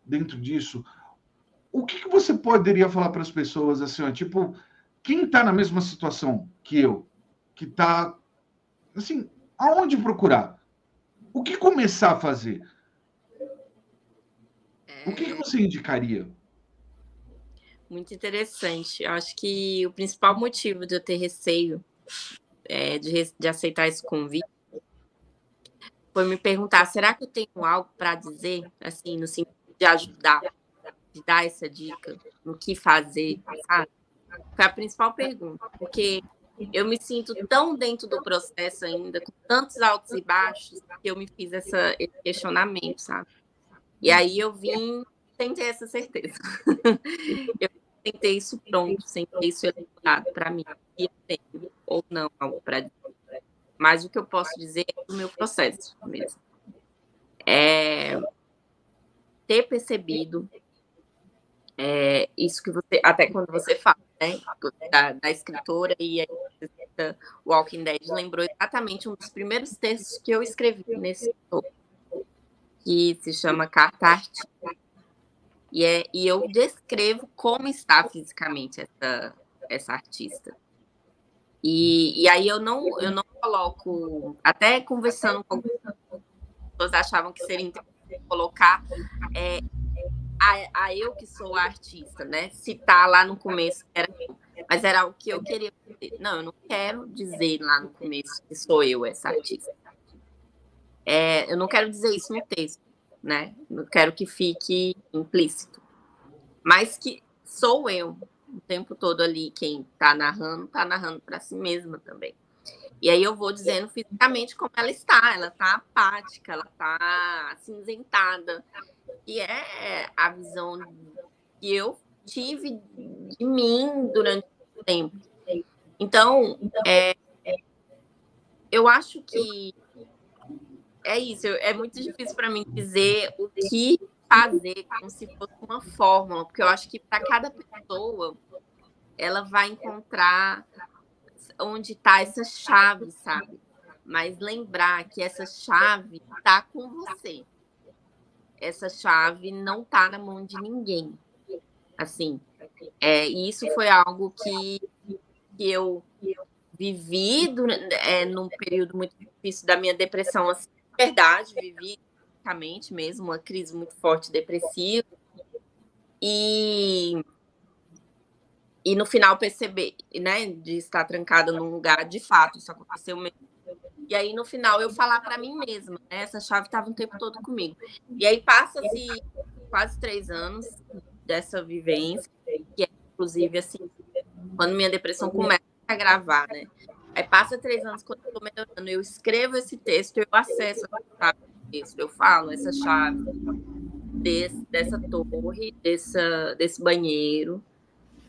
dentro disso, o que, que você poderia falar para as pessoas assim, ó, tipo, quem está na mesma situação que eu, que está assim, aonde procurar? O que começar a fazer? O que, que você indicaria? Muito interessante. Eu acho que o principal motivo de eu ter receio é, de, de aceitar esse convite foi me perguntar: será que eu tenho algo para dizer, assim, no sentido de ajudar, de dar essa dica no que fazer, sabe? Foi a principal pergunta, porque eu me sinto tão dentro do processo ainda, com tantos altos e baixos, que eu me fiz essa, esse questionamento, sabe? E aí eu vim sem ter essa certeza. eu sem ter isso pronto, sem ter isso elaborado para mim, ou não algo para dizer. Mas o que eu posso dizer é do meu processo mesmo. É ter percebido é, isso que você, até quando você fala, né, da, da escritora e aí Walking Dead, lembrou exatamente um dos primeiros textos que eu escrevi nesse que se chama Carta Artística. E, é, e eu descrevo como está fisicamente essa, essa artista. E, e aí eu não, eu não coloco, até conversando com algumas pessoas achavam que seria interessante colocar é, a, a, eu que sou a artista, né? Citar lá no começo, era, mas era o que eu queria dizer. Não, eu não quero dizer lá no começo que sou eu essa artista. É, eu não quero dizer isso no texto, né? Não quero que fique implícito. Mas que sou eu o tempo todo ali, quem está narrando, está narrando para si mesma também. E aí eu vou dizendo fisicamente como ela está. Ela está apática, ela está acinzentada. E é a visão que eu tive de mim durante o tempo. Então, é, eu acho que é isso. É muito difícil para mim dizer o que fazer como se fosse uma fórmula, porque eu acho que para cada pessoa ela vai encontrar onde está essa chave, sabe? Mas lembrar que essa chave está com você. Essa chave não está na mão de ninguém. Assim, é, isso foi algo que, que eu vivi é, num período muito difícil da minha depressão. Assim, verdade, vivi basicamente mesmo uma crise muito forte depressiva. E e no final perceber, né, de estar trancada num lugar, de fato, isso aconteceu mesmo. E aí no final eu falar para mim mesma, né, essa chave estava o tempo todo comigo. E aí passa-se quase três anos dessa vivência, que é inclusive assim, quando minha depressão começa a gravar, né? Aí passa três anos quando eu tô melhorando, eu escrevo esse texto, eu acesso a chave texto, eu falo essa chave desse, dessa torre, dessa, desse banheiro,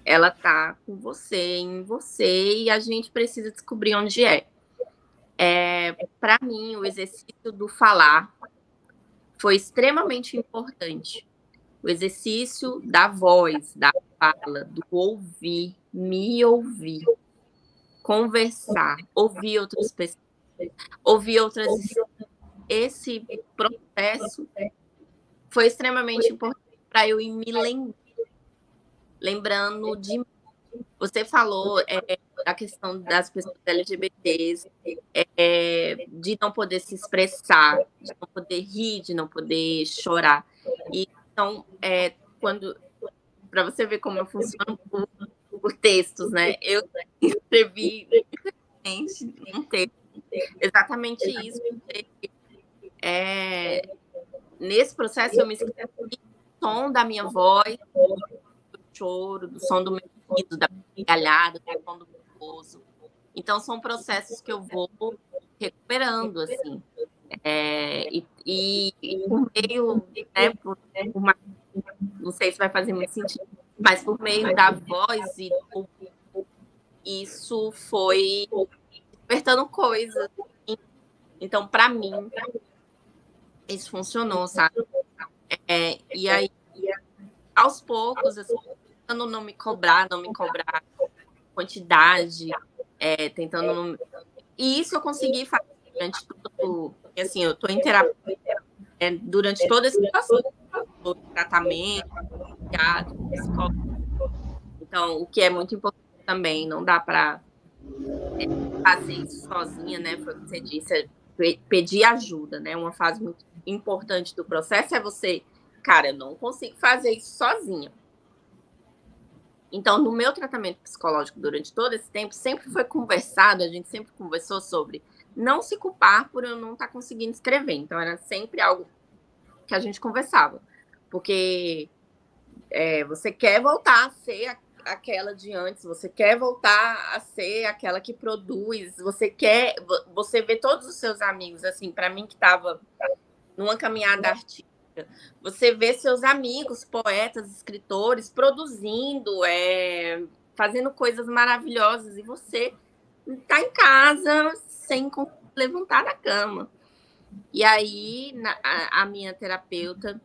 ela tá com você, em você, e a gente precisa descobrir onde é. é Para mim, o exercício do falar foi extremamente importante. O exercício da voz, da fala, do ouvir, me ouvir, conversar, ouvir outras pessoas, ouvir outras. Esse processo foi extremamente importante para eu ir me lembrando lembrando de. Você falou é, da questão das pessoas LGBTs, é, de não poder se expressar, de não poder rir, de não poder chorar. E, então, é, quando. Para você ver como eu funciono por textos, né? Eu escrevi um texto exatamente isso. É, nesse processo, eu me escrevi o tom da minha voz, choro, do som do meu ouvido, da galhada, do som do meu esposo. Então, são processos que eu vou recuperando, assim. É, e, e, e, por meio, né, por, por uma, não sei se vai fazer muito sentido, mas por meio da voz, e isso foi despertando coisas. Então, para mim, isso funcionou, sabe? É, e aí, aos poucos, assim, tentando não me cobrar, não me cobrar quantidade, é, tentando não... E isso eu consegui fazer durante tudo, assim, eu estou em terapia é, durante todo esse processo, tratamento, psiquiatra, psicólogo. Então, o que é muito importante também, não dá para é, fazer isso sozinha, né? Foi o que você disse, é pedir ajuda, né? Uma fase muito importante do processo é você, cara, eu não consigo fazer isso sozinha. Então, no meu tratamento psicológico durante todo esse tempo, sempre foi conversado, a gente sempre conversou sobre não se culpar por eu não estar tá conseguindo escrever. Então, era sempre algo que a gente conversava. Porque é, você quer voltar a ser aquela de antes, você quer voltar a ser aquela que produz, você quer, você vê todos os seus amigos, assim, para mim que estava numa caminhada artística, Você vê seus amigos, poetas, escritores produzindo, é, fazendo coisas maravilhosas e você está em casa sem levantar da cama. E aí na, a, a minha terapeuta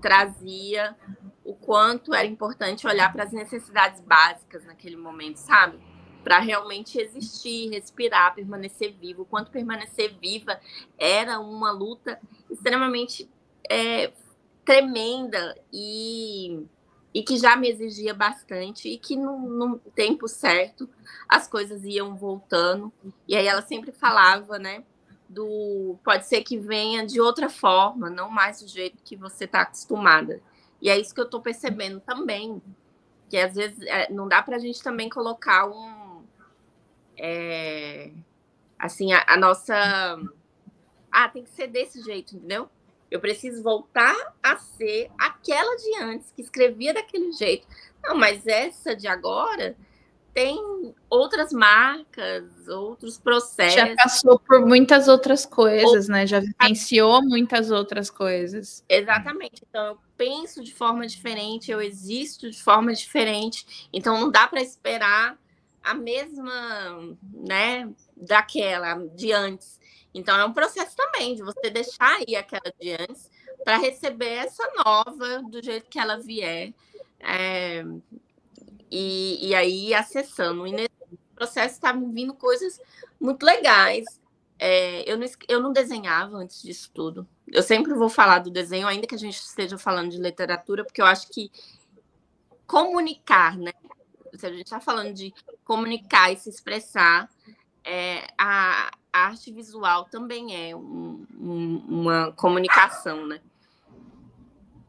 trazia o quanto era importante olhar para as necessidades básicas naquele momento, sabe? Para realmente existir, respirar, permanecer vivo. O quanto permanecer viva era uma luta extremamente é, tremenda e, e que já me exigia bastante e que no, no tempo certo as coisas iam voltando. E aí ela sempre falava, né? Do pode ser que venha de outra forma, não mais do jeito que você está acostumada. E é isso que eu estou percebendo também, que às vezes é, não dá para a gente também colocar um. É, assim, a, a, nossa. Ah, tem que ser desse jeito, entendeu? Eu preciso voltar a ser aquela de antes, que escrevia daquele jeito. Não, mas essa de agora tem outras marcas, outros processos. Já passou por muitas outras coisas, né? Já vivenciou muitas outras coisas. Exatamente. Então, eu penso de forma diferente, eu existo de forma diferente. Então, não dá para esperar a mesma, né, daquela de antes. Então, é um processo também de você deixar aí aquela de antes para receber essa nova do jeito que ela vier. É, e, e aí acessando. Nesse processo estavam vindo coisas muito legais. É, eu, não, eu não desenhava antes disso tudo. Eu sempre vou falar do desenho, ainda que a gente esteja falando de literatura, porque eu acho que comunicar, né? Se a gente está falando de comunicar e se expressar, é, a, a, arte visual também é um, um, uma comunicação, né?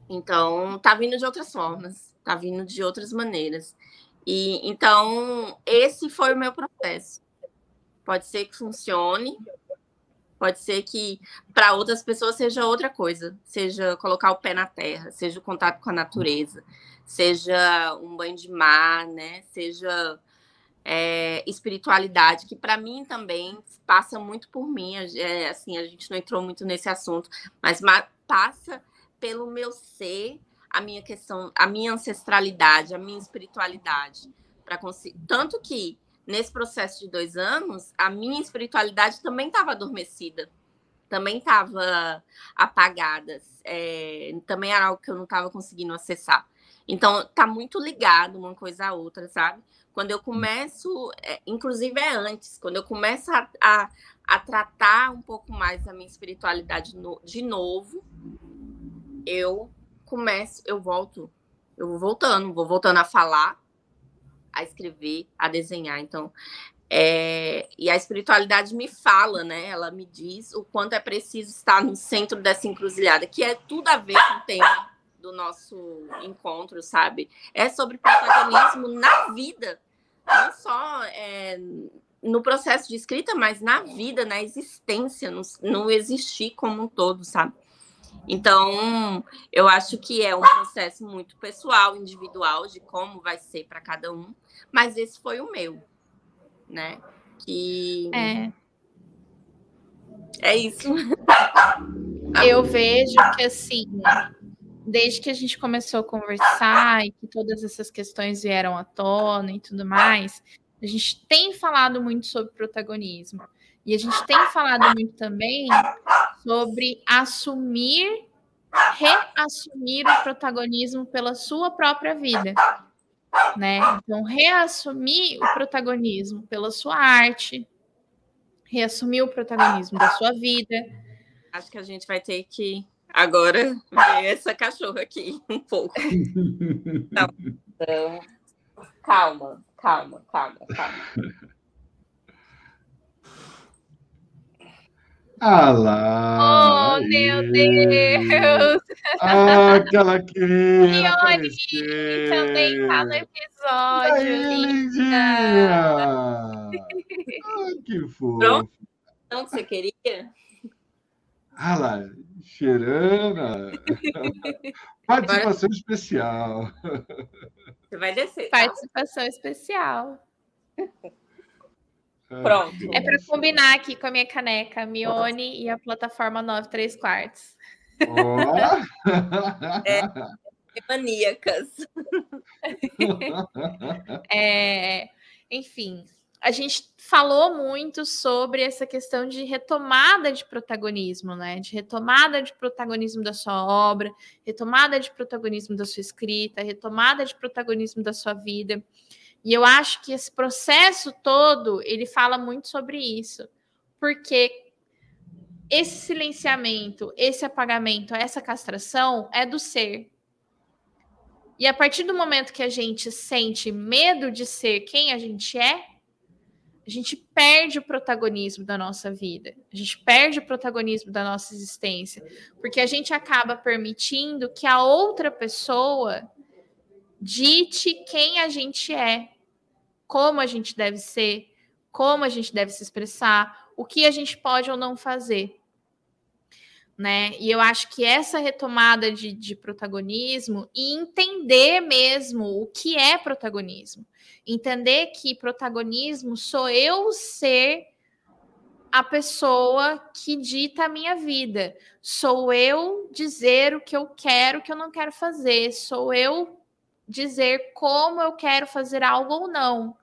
Então, tá vindo de outras formas, tá vindo de outras maneiras. E então esse foi o meu processo. Pode ser que funcione, pode ser que para outras pessoas seja outra coisa, seja colocar o pé na terra, seja o contato com a natureza, seja um banho de mar, né? Seja é, espiritualidade, que para mim também passa muito por mim. É, assim, a gente não entrou muito nesse assunto, mas passa pelo meu ser a minha questão, a minha ancestralidade, a minha espiritualidade. para conseguir Tanto que, nesse processo de dois anos, a minha espiritualidade também estava adormecida, também estava apagada, é, também era algo que eu não estava conseguindo acessar. Então, tá muito ligado uma coisa à outra, sabe? Quando eu começo, é, inclusive é antes, quando eu começo a, a, a, tratar um pouco mais a minha espiritualidade no, de novo, eu começo, eu volto, eu vou voltando, vou voltando a falar, a escrever, a desenhar. Então, é, e a espiritualidade me fala, né? Ela me diz o quanto é preciso estar no centro dessa encruzilhada, que é tudo a ver com o tema do nosso encontro, sabe? É sobre protagonismo na vida, não só é, no processo de escrita, mas na vida, na existência, no, no existir como um todo, sabe? Então, eu acho que é um processo muito pessoal, individual, de como vai ser para cada um, mas esse foi o meu, né? Que. É. É isso. Eu vejo que, assim, desde que a gente começou a conversar e que todas essas questões vieram à tona e tudo mais, a gente tem falado muito sobre protagonismo. E a gente tem falado muito também sobre assumir, reassumir o protagonismo pela sua própria vida. Né? Então, reassumir o protagonismo pela sua arte, reassumir o protagonismo da sua vida. Acho que a gente vai ter que agora ver essa cachorra aqui um pouco. Então, calma, calma, calma, calma. Ah lá! Oh, meu Deus! Ah, aquela querida! Ione também tá no episódio, Aí, lindinha! Ah, que fofo! Pronto? Então, você queria? Ah lá, cheirando! Participação Agora... especial! Você vai descer. Tá? Participação especial. Pronto. É para combinar aqui com a minha caneca Mione e a plataforma 9 3 quartos. Oh. é, maníacas. É, enfim, a gente falou muito sobre essa questão de retomada de protagonismo, né? De retomada de protagonismo da sua obra, retomada de protagonismo da sua escrita, retomada de protagonismo da sua vida. E eu acho que esse processo todo, ele fala muito sobre isso. Porque esse silenciamento, esse apagamento, essa castração é do ser. E a partir do momento que a gente sente medo de ser quem a gente é, a gente perde o protagonismo da nossa vida, a gente perde o protagonismo da nossa existência, porque a gente acaba permitindo que a outra pessoa dite quem a gente é, como a gente deve ser, como a gente deve se expressar, o que a gente pode ou não fazer. Né? E eu acho que essa retomada de, de protagonismo e entender mesmo o que é protagonismo. Entender que protagonismo sou eu ser a pessoa que dita a minha vida. Sou eu dizer o que eu quero, o que eu não quero fazer. Sou eu dizer como eu quero fazer algo ou não,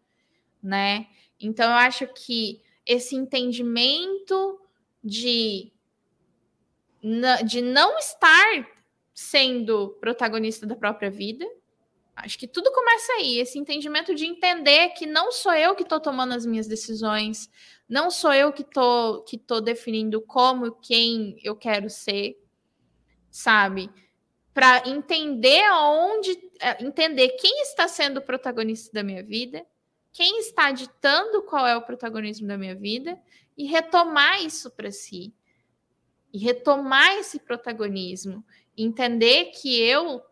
né? Então eu acho que esse entendimento de de não estar sendo protagonista da própria vida. Acho que tudo começa aí, esse entendimento de entender que não sou eu que estou tomando as minhas decisões, não sou eu que estou que tô definindo como quem eu quero ser, sabe? Para entender aonde, é, entender quem está sendo o protagonista da minha vida, quem está ditando qual é o protagonismo da minha vida e retomar isso para si e retomar esse protagonismo, entender que eu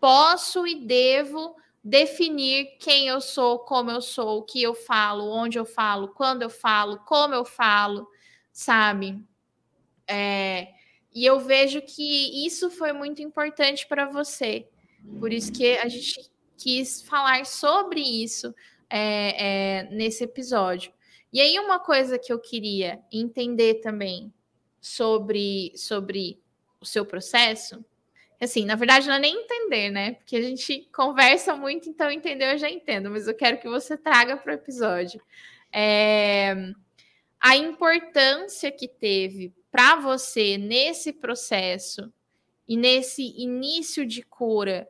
posso e devo definir quem eu sou, como eu sou, o que eu falo, onde eu falo, quando eu falo, como eu falo, sabe? É, e eu vejo que isso foi muito importante para você. Por isso que a gente quis falar sobre isso é, é, nesse episódio. E aí, uma coisa que eu queria entender também sobre, sobre o seu processo, assim, na verdade não é nem entender, né? Porque a gente conversa muito, então entender eu já entendo, mas eu quero que você traga para o episódio. É, a importância que teve para você nesse processo e nesse início de cura,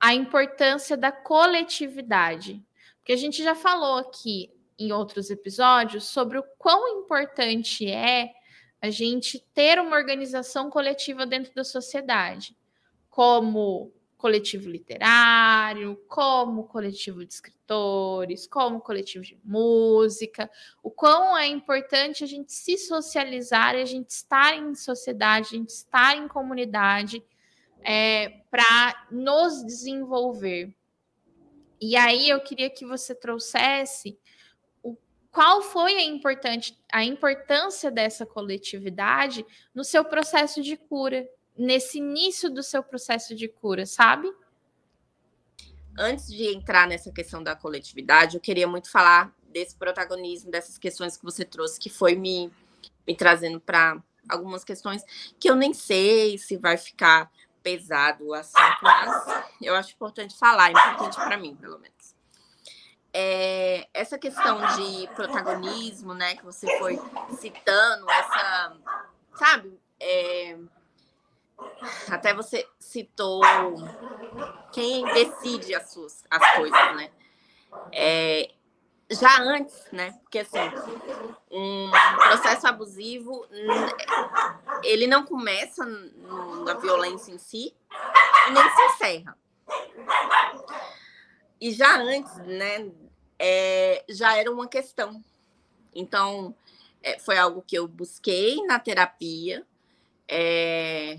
a importância da coletividade. Porque a gente já falou aqui em outros episódios sobre o quão importante é a gente ter uma organização coletiva dentro da sociedade, como coletivo literário, como coletivo de escritores, como coletivo de música, o quão é importante a gente se socializar, a gente estar em sociedade, a gente estar em comunidade é, para nos desenvolver. E aí eu queria que você trouxesse qual foi a, importante, a importância dessa coletividade no seu processo de cura, nesse início do seu processo de cura, sabe? Antes de entrar nessa questão da coletividade, eu queria muito falar desse protagonismo, dessas questões que você trouxe, que foi me, me trazendo para algumas questões que eu nem sei se vai ficar pesado o assunto, mas eu acho importante falar, importante para mim, pelo menos é, essa questão de protagonismo, né, que você foi citando, essa, sabe, é, até você citou quem decide as suas as coisas, né? É, já antes, né? Porque assim, um processo abusivo ele não começa na violência em si e nem se encerra. E já antes, né, é, já era uma questão. Então, é, foi algo que eu busquei na terapia, é,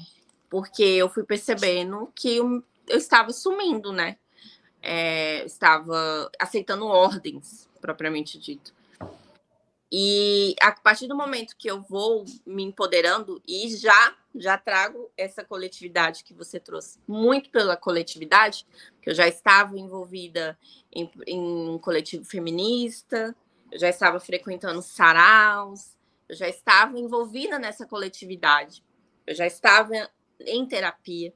porque eu fui percebendo que eu, eu estava sumindo, né? É, estava aceitando ordens, propriamente dito. E a partir do momento que eu vou me empoderando e já já trago essa coletividade que você trouxe, muito pela coletividade, que eu já estava envolvida em, em um coletivo feminista, eu já estava frequentando saraus, eu já estava envolvida nessa coletividade. eu já estava em terapia,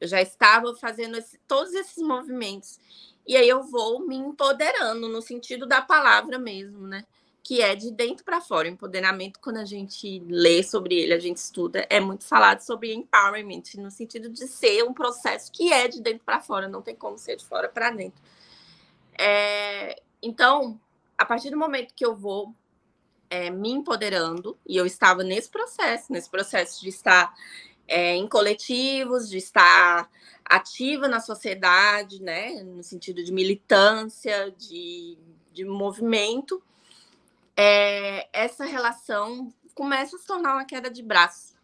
eu já estava fazendo esse, todos esses movimentos. E aí eu vou me empoderando no sentido da palavra mesmo, né? Que é de dentro para fora. Empoderamento, quando a gente lê sobre ele, a gente estuda, é muito falado sobre empowerment, no sentido de ser um processo que é de dentro para fora, não tem como ser de fora para dentro. É, então, a partir do momento que eu vou é, me empoderando, e eu estava nesse processo, nesse processo de estar é, em coletivos, de estar ativa na sociedade, né, no sentido de militância, de, de movimento, é, essa relação começa a se tornar uma queda de braço,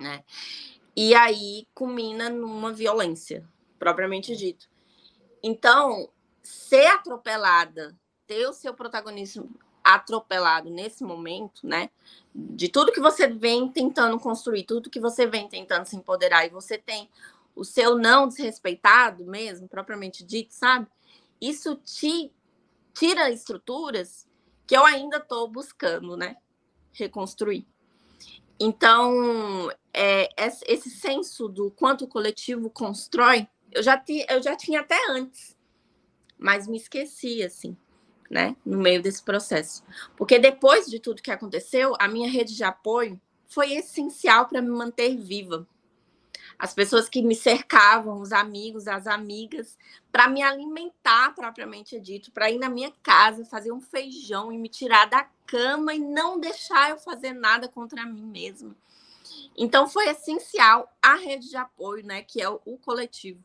né? E aí culmina numa violência, propriamente dito. Então, ser atropelada, ter o seu protagonismo atropelado nesse momento, né? De tudo que você vem tentando construir, tudo que você vem tentando se empoderar, e você tem o seu não desrespeitado mesmo, propriamente dito, sabe? Isso te tira estruturas que eu ainda estou buscando, né? Reconstruir. Então, é, esse senso do quanto o coletivo constrói, eu já, ti, eu já tinha até antes, mas me esqueci, assim né, no meio desse processo. Porque depois de tudo que aconteceu, a minha rede de apoio foi essencial para me manter viva. As pessoas que me cercavam, os amigos, as amigas, para me alimentar propriamente dito, para ir na minha casa, fazer um feijão e me tirar da cama e não deixar eu fazer nada contra mim mesma. Então foi essencial a rede de apoio, né, que é o, o coletivo.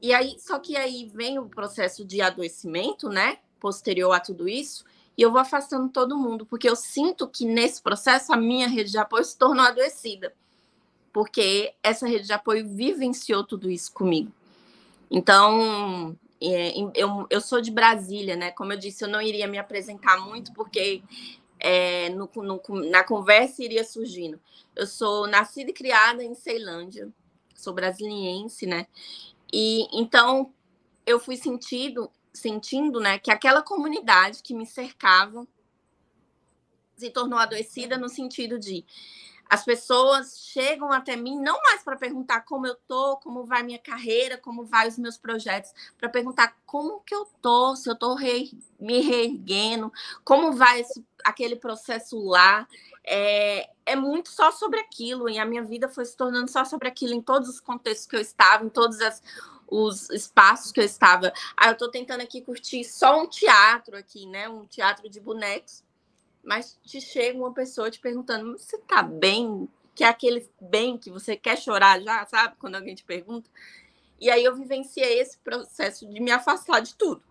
E aí, só que aí vem o processo de adoecimento, né? Posterior a tudo isso, e eu vou afastando todo mundo, porque eu sinto que nesse processo a minha rede de apoio se tornou adoecida, porque essa rede de apoio vivenciou tudo isso comigo. Então, é, eu, eu sou de Brasília, né? Como eu disse, eu não iria me apresentar muito, porque é, no, no, na conversa iria surgindo. Eu sou nascida e criada em Ceilândia, sou brasiliense, né? E então eu fui sentido sentindo, né, que aquela comunidade que me cercava se tornou adoecida no sentido de as pessoas chegam até mim não mais para perguntar como eu tô, como vai minha carreira, como vai os meus projetos, para perguntar como que eu tô, se eu tô re, me reerguendo, como vai esse, aquele processo lá. É, é muito só sobre aquilo, e a minha vida foi se tornando só sobre aquilo em todos os contextos que eu estava, em todas as os espaços que eu estava. Ah, eu estou tentando aqui curtir só um teatro aqui, né? Um teatro de bonecos. Mas te chega uma pessoa te perguntando: você tá bem? Que é aquele bem que você quer chorar já, sabe? Quando alguém te pergunta. E aí eu vivenciei esse processo de me afastar de tudo.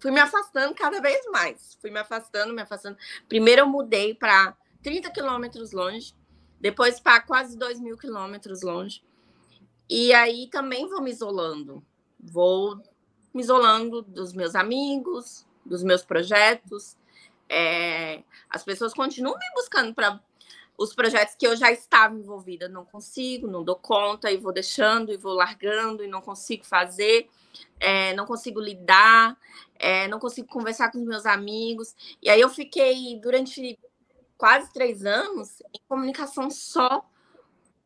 Fui me afastando cada vez mais. Fui me afastando, me afastando. Primeiro eu mudei para 30 quilômetros longe, depois para quase 2 mil quilômetros longe. E aí também vou me isolando. Vou me isolando dos meus amigos, dos meus projetos. É, as pessoas continuam me buscando para os projetos que eu já estava envolvida. Não consigo, não dou conta, e vou deixando, e vou largando, e não consigo fazer, é, não consigo lidar, é, não consigo conversar com os meus amigos. E aí eu fiquei durante quase três anos em comunicação só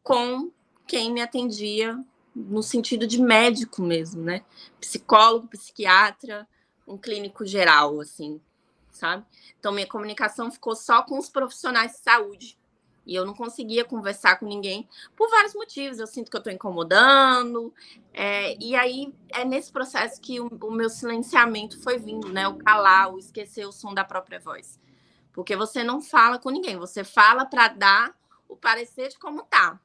com quem me atendia no sentido de médico mesmo, né? Psicólogo, psiquiatra, um clínico geral, assim, sabe? Então, minha comunicação ficou só com os profissionais de saúde. E eu não conseguia conversar com ninguém por vários motivos. Eu sinto que eu estou incomodando. É, e aí é nesse processo que o, o, meu silenciamento foi vindo, né? O calar, o esquecer o som da própria voz. Porque você não fala com ninguém, você fala para dar o parecer de como tá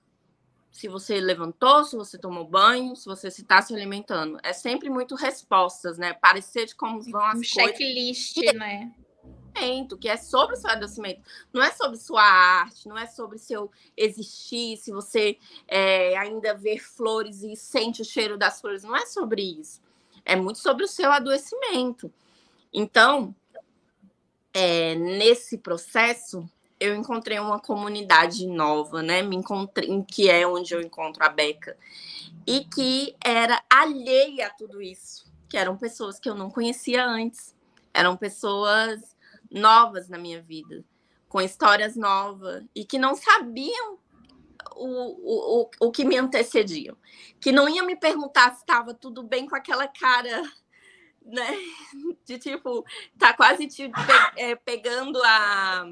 se você levantou, se você tomou banho, se você está se alimentando. É sempre muito respostas, né? Parecer de como vão as um coisas. checklist, que né? Que é sobre o seu adoecimento. Não é sobre sua arte, não é sobre seu existir, se você é, ainda vê flores e sente o cheiro das flores. Não é sobre isso. É muito sobre o seu adoecimento. Então, é, nesse processo, eu encontrei uma comunidade nova, né? Me encontrei, que é onde eu encontro a Beca, e que era alheia a tudo isso, que eram pessoas que eu não conhecia antes, eram pessoas novas na minha vida, com histórias novas e que não sabiam o, o, o que me antecediam, que não ia me perguntar se estava tudo bem com aquela cara, né? De tipo, tá quase te pe é, pegando a,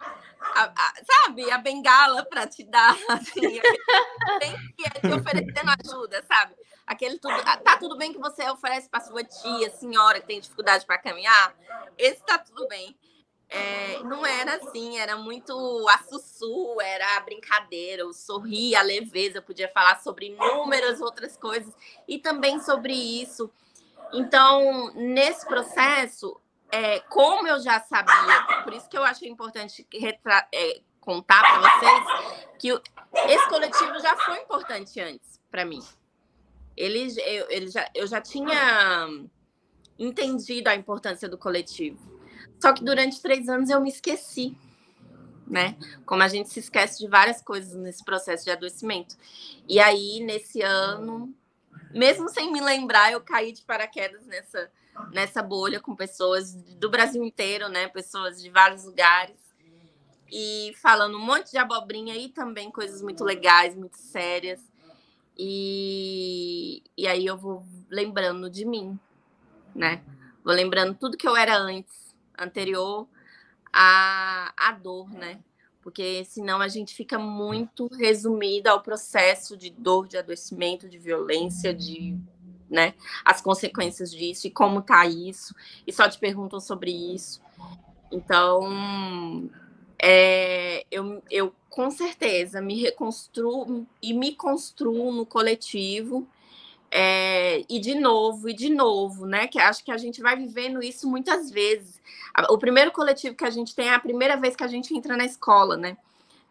a, a, sabe, a bengala para te dar, assim, bem que te oferecendo ajuda, sabe? Aquele tudo, ah, tá tudo bem que você oferece para sua tia, senhora que tem dificuldade para caminhar, esse tá tudo bem. É, não era assim, era muito a sussu, era a brincadeira, o sorrir, a leveza, eu podia falar sobre inúmeras outras coisas e também sobre isso. Então, nesse processo, é, como eu já sabia, por isso que eu achei importante é, contar para vocês que esse coletivo já foi importante antes para mim. Ele, eu, ele já, eu já tinha entendido a importância do coletivo. Só que durante três anos eu me esqueci, né? Como a gente se esquece de várias coisas nesse processo de adoecimento. E aí, nesse ano, mesmo sem me lembrar, eu caí de paraquedas nessa, nessa bolha com pessoas do Brasil inteiro, né? Pessoas de vários lugares. E falando um monte de abobrinha e também coisas muito legais, muito sérias. E, e aí eu vou lembrando de mim, né? Vou lembrando tudo que eu era antes anterior à, à dor, né? Porque senão a gente fica muito resumida ao processo de dor, de adoecimento, de violência, de né, as consequências disso e como tá isso, e só te perguntam sobre isso. Então, é, eu, eu com certeza me reconstruo e me construo no coletivo é, e de novo, e de novo, né? Que acho que a gente vai vivendo isso muitas vezes. O primeiro coletivo que a gente tem é a primeira vez que a gente entra na escola, né?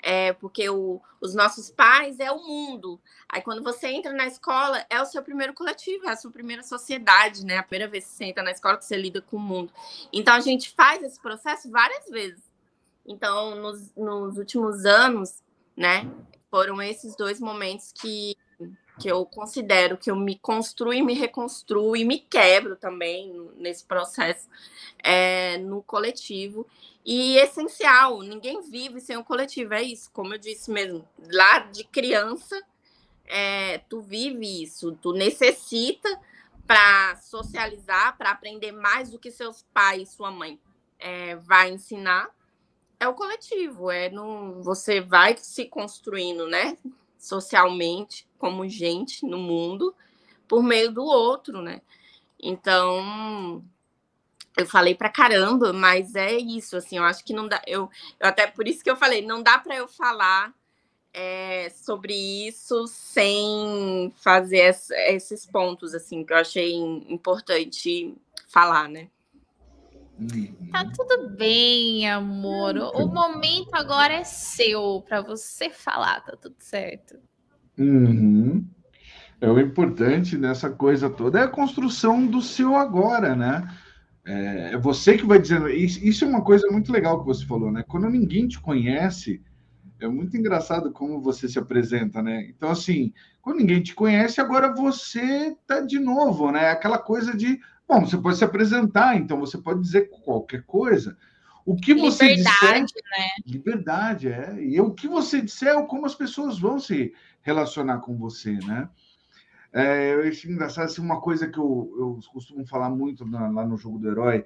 É, porque o, os nossos pais é o mundo. Aí quando você entra na escola, é o seu primeiro coletivo, é a sua primeira sociedade, né? A primeira vez que você entra na escola que você lida com o mundo. Então a gente faz esse processo várias vezes. Então, nos, nos últimos anos, né, foram esses dois momentos que que eu considero que eu me construo e me reconstruo e me quebro também nesse processo é, no coletivo. E essencial, ninguém vive sem o coletivo, é isso, como eu disse mesmo, lá de criança, é, tu vive isso, tu necessita para socializar, para aprender mais do que seus pais, sua mãe é, vai ensinar, é o coletivo, é no, você vai se construindo, né? Socialmente, como gente no mundo, por meio do outro, né? Então, eu falei pra caramba, mas é isso, assim, eu acho que não dá, eu, eu até por isso que eu falei, não dá para eu falar é, sobre isso sem fazer essa, esses pontos, assim, que eu achei importante falar, né? Tá tudo bem, amor. O momento agora é seu para você falar, tá tudo certo. Uhum. É o importante nessa coisa toda é a construção do seu agora, né? É, é você que vai dizendo. Isso é uma coisa muito legal que você falou, né? Quando ninguém te conhece, é muito engraçado como você se apresenta, né? Então, assim, quando ninguém te conhece, agora você tá de novo, né? Aquela coisa de Bom, você pode se apresentar, então você pode dizer qualquer coisa. O que você liberdade, disser, né? Liberdade, é. E o que você disser é como as pessoas vão se relacionar com você, né? É, eu acho engraçado, assim, uma coisa que eu, eu costumo falar muito na, lá no Jogo do Herói,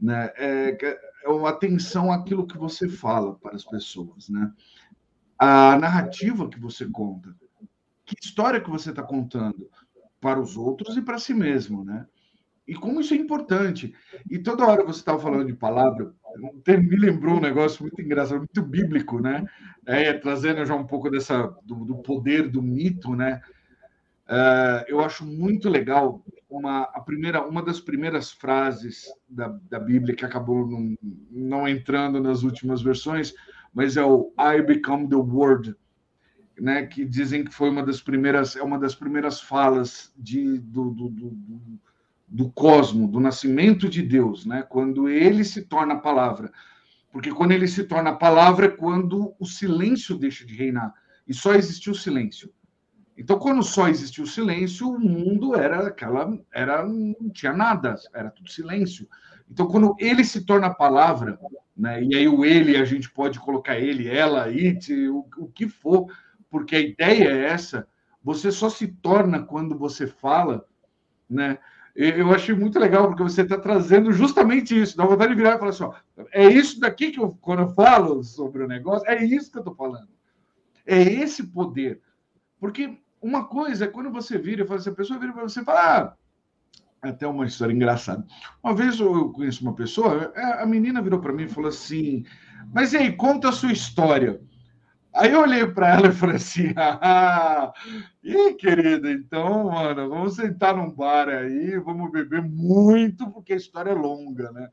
né? É, é a atenção àquilo que você fala para as pessoas, né? A narrativa que você conta, que história que você está contando para os outros e para si mesmo, né? E como isso é importante. E toda hora você estava falando de palavra, me lembrou um negócio muito engraçado, muito bíblico, né? É, trazendo já um pouco dessa do, do poder do mito, né? Uh, eu acho muito legal uma, a primeira, uma das primeiras frases da, da Bíblia que acabou não, não entrando nas últimas versões, mas é o I become the word, né? Que dizem que foi uma das primeiras, é uma das primeiras falas de, do, do, do do cosmo, do nascimento de Deus, né? Quando ele se torna a palavra. Porque quando ele se torna a palavra é quando o silêncio deixa de reinar e só existiu o silêncio. Então, quando só existiu o silêncio, o mundo era aquela, era não tinha nada, era tudo silêncio. Então, quando ele se torna a palavra, né? E aí o ele, a gente pode colocar ele, ela, it, o, o que for, porque a ideia é essa. Você só se torna quando você fala, né? Eu achei muito legal, porque você está trazendo justamente isso. Dá vontade de virar e falar assim: ó, é isso daqui que eu, quando eu falo sobre o negócio, é isso que eu estou falando. É esse poder. Porque uma coisa é quando você vira e fala assim, a pessoa vira para você e fala, ah, até uma história engraçada. Uma vez eu conheço uma pessoa, é, a menina virou para mim e falou assim: Mas e aí, conta a sua história. Aí eu olhei para ela e falei assim: Ah, e querida, então, mano, vamos sentar num bar aí, vamos beber muito, porque a história é longa, né?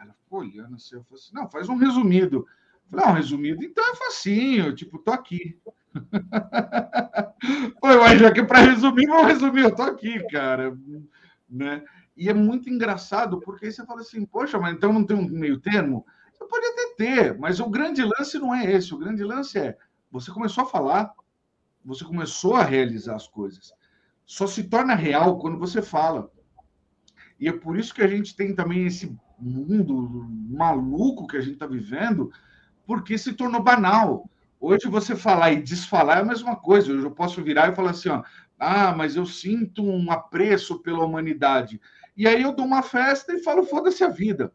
Ela ficou olhando assim, eu falei assim: Não, faz um resumido. Falei, não, resumido, então é facinho, tipo, tô aqui. Pô, mas já que para resumir, vou resumir, eu tô aqui, cara. Né? E é muito engraçado, porque aí você fala assim, poxa, mas então não tem um meio termo? Você pode até ter, mas o grande lance não é esse. O grande lance é você começou a falar, você começou a realizar as coisas. Só se torna real quando você fala. E é por isso que a gente tem também esse mundo maluco que a gente está vivendo, porque se tornou banal. Hoje você falar e desfalar é a mesma coisa. Hoje eu posso virar e falar assim, ó, ah, mas eu sinto um apreço pela humanidade. E aí eu dou uma festa e falo, foda-se a vida.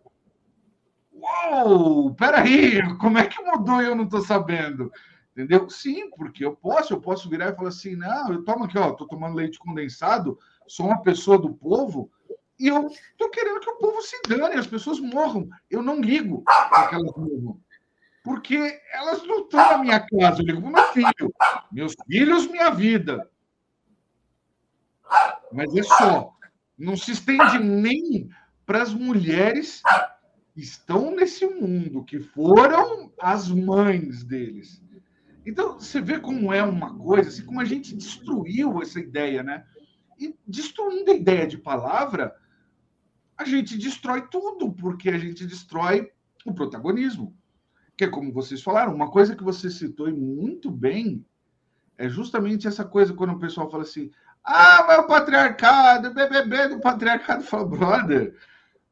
Uou, peraí, como é que mudou e eu não estou sabendo? Entendeu? Sim, porque eu posso, eu posso virar e falar assim, não, eu tomo aqui, ó, tô tomando leite condensado, sou uma pessoa do povo, e eu tô querendo que o povo se dane, as pessoas morram. Eu não ligo para que elas morram porque elas não estão na minha casa. Eu ligo para meu filho. Meus filhos, minha vida. Mas é só. Não se estende nem para as mulheres estão nesse mundo, que foram as mães deles. Então, você vê como é uma coisa, assim, como a gente destruiu essa ideia, né? E destruindo a ideia de palavra, a gente destrói tudo, porque a gente destrói o protagonismo que é como vocês falaram, uma coisa que você citou muito bem é justamente essa coisa quando o pessoal fala assim: ah, mas o patriarcado, BBB do patriarcado. Fala, brother,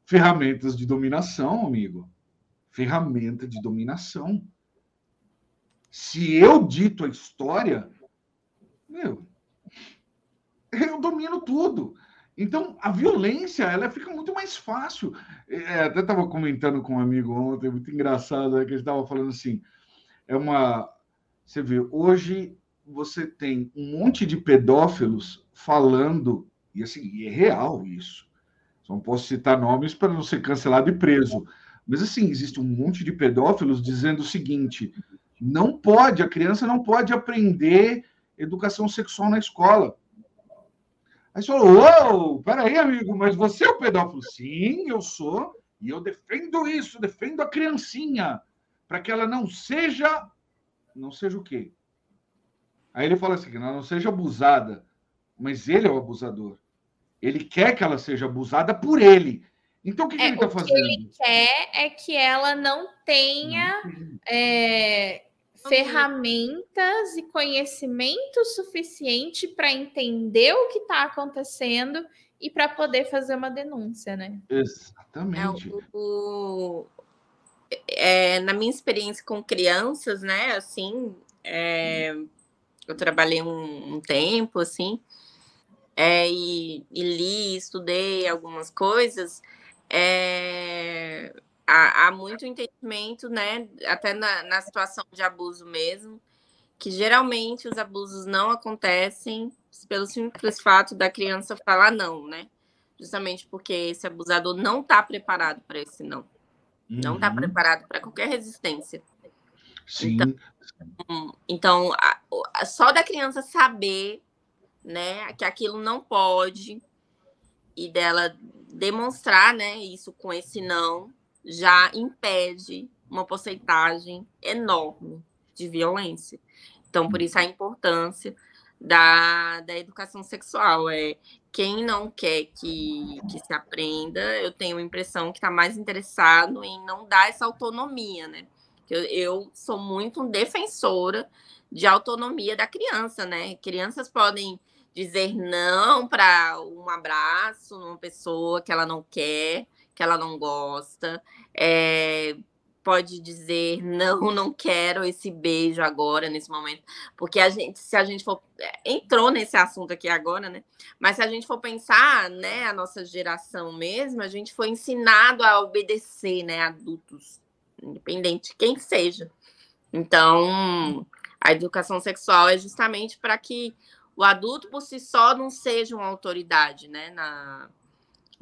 ferramentas de dominação, amigo. Ferramenta de dominação. Se eu dito a história, meu, eu domino tudo. Então, a violência, ela fica muito mais fácil. É, até estava comentando com um amigo ontem, muito engraçado, é, que ele estava falando assim, é uma... Você vê, hoje você tem um monte de pedófilos falando, e assim, é real isso. Não posso citar nomes para não ser cancelado e preso. Mas assim, existe um monte de pedófilos dizendo o seguinte: não pode, a criança não pode aprender educação sexual na escola. Aí você falou, uou, peraí, amigo, mas você é o pedófilo? Sim, eu sou, e eu defendo isso, defendo a criancinha, para que ela não seja. Não seja o quê? Aí ele fala assim: que ela não seja abusada, mas ele é o abusador. Ele quer que ela seja abusada por ele. Então, o que, é, que ele está fazendo? O que ele quer é que ela não tenha é, ferramentas e conhecimento suficiente para entender o que está acontecendo e para poder fazer uma denúncia, né? Exatamente. É, o, é, na minha experiência com crianças, né, assim, é, eu trabalhei um, um tempo, assim, é, e, e, li, estudei algumas coisas, é, há, há muito entendimento, né? Até na, na situação de abuso mesmo, que geralmente os abusos não acontecem pelo simples fato da criança falar não, né? Justamente porque esse abusador não está preparado para esse não. Uhum. Não está preparado para qualquer resistência. Sim. Então, então a, a, só da criança saber, né, que aquilo não pode e dela demonstrar, né, isso com esse não, já impede uma porcentagem enorme de violência. Então, por isso a importância da, da educação sexual. É quem não quer que, que se aprenda, eu tenho a impressão que está mais interessado em não dar essa autonomia, né? Eu, eu sou muito defensora de autonomia da criança, né? Crianças podem dizer não para um abraço numa pessoa que ela não quer, que ela não gosta. É, pode dizer não, não quero esse beijo agora nesse momento, porque a gente, se a gente for é, entrou nesse assunto aqui agora, né? Mas se a gente for pensar, né, a nossa geração mesmo, a gente foi ensinado a obedecer, né, adultos, independente de quem seja. Então, a educação sexual é justamente para que o adulto por si só não seja uma autoridade, né, na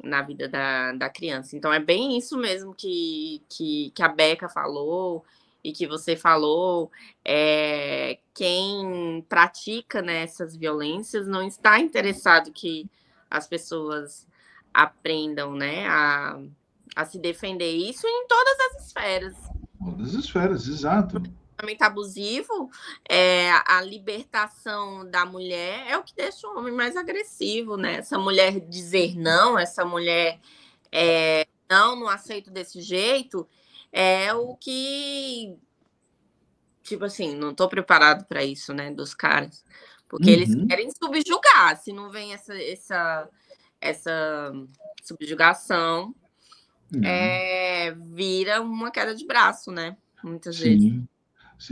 na vida da, da criança. Então é bem isso mesmo que, que, que a Beca falou e que você falou. É, quem pratica né, essas violências não está interessado que as pessoas aprendam né, a, a se defender. Isso em todas as esferas. Todas as esferas, exato comportamento abusivo, é, a libertação da mulher é o que deixa o homem mais agressivo, né? Essa mulher dizer não, essa mulher é, não, não aceito desse jeito, é o que tipo assim, não tô preparado para isso, né, dos caras, porque uhum. eles querem subjugar, se não vem essa essa essa subjugação, uhum. é, vira uma queda de braço, né? Muitas Sim. vezes.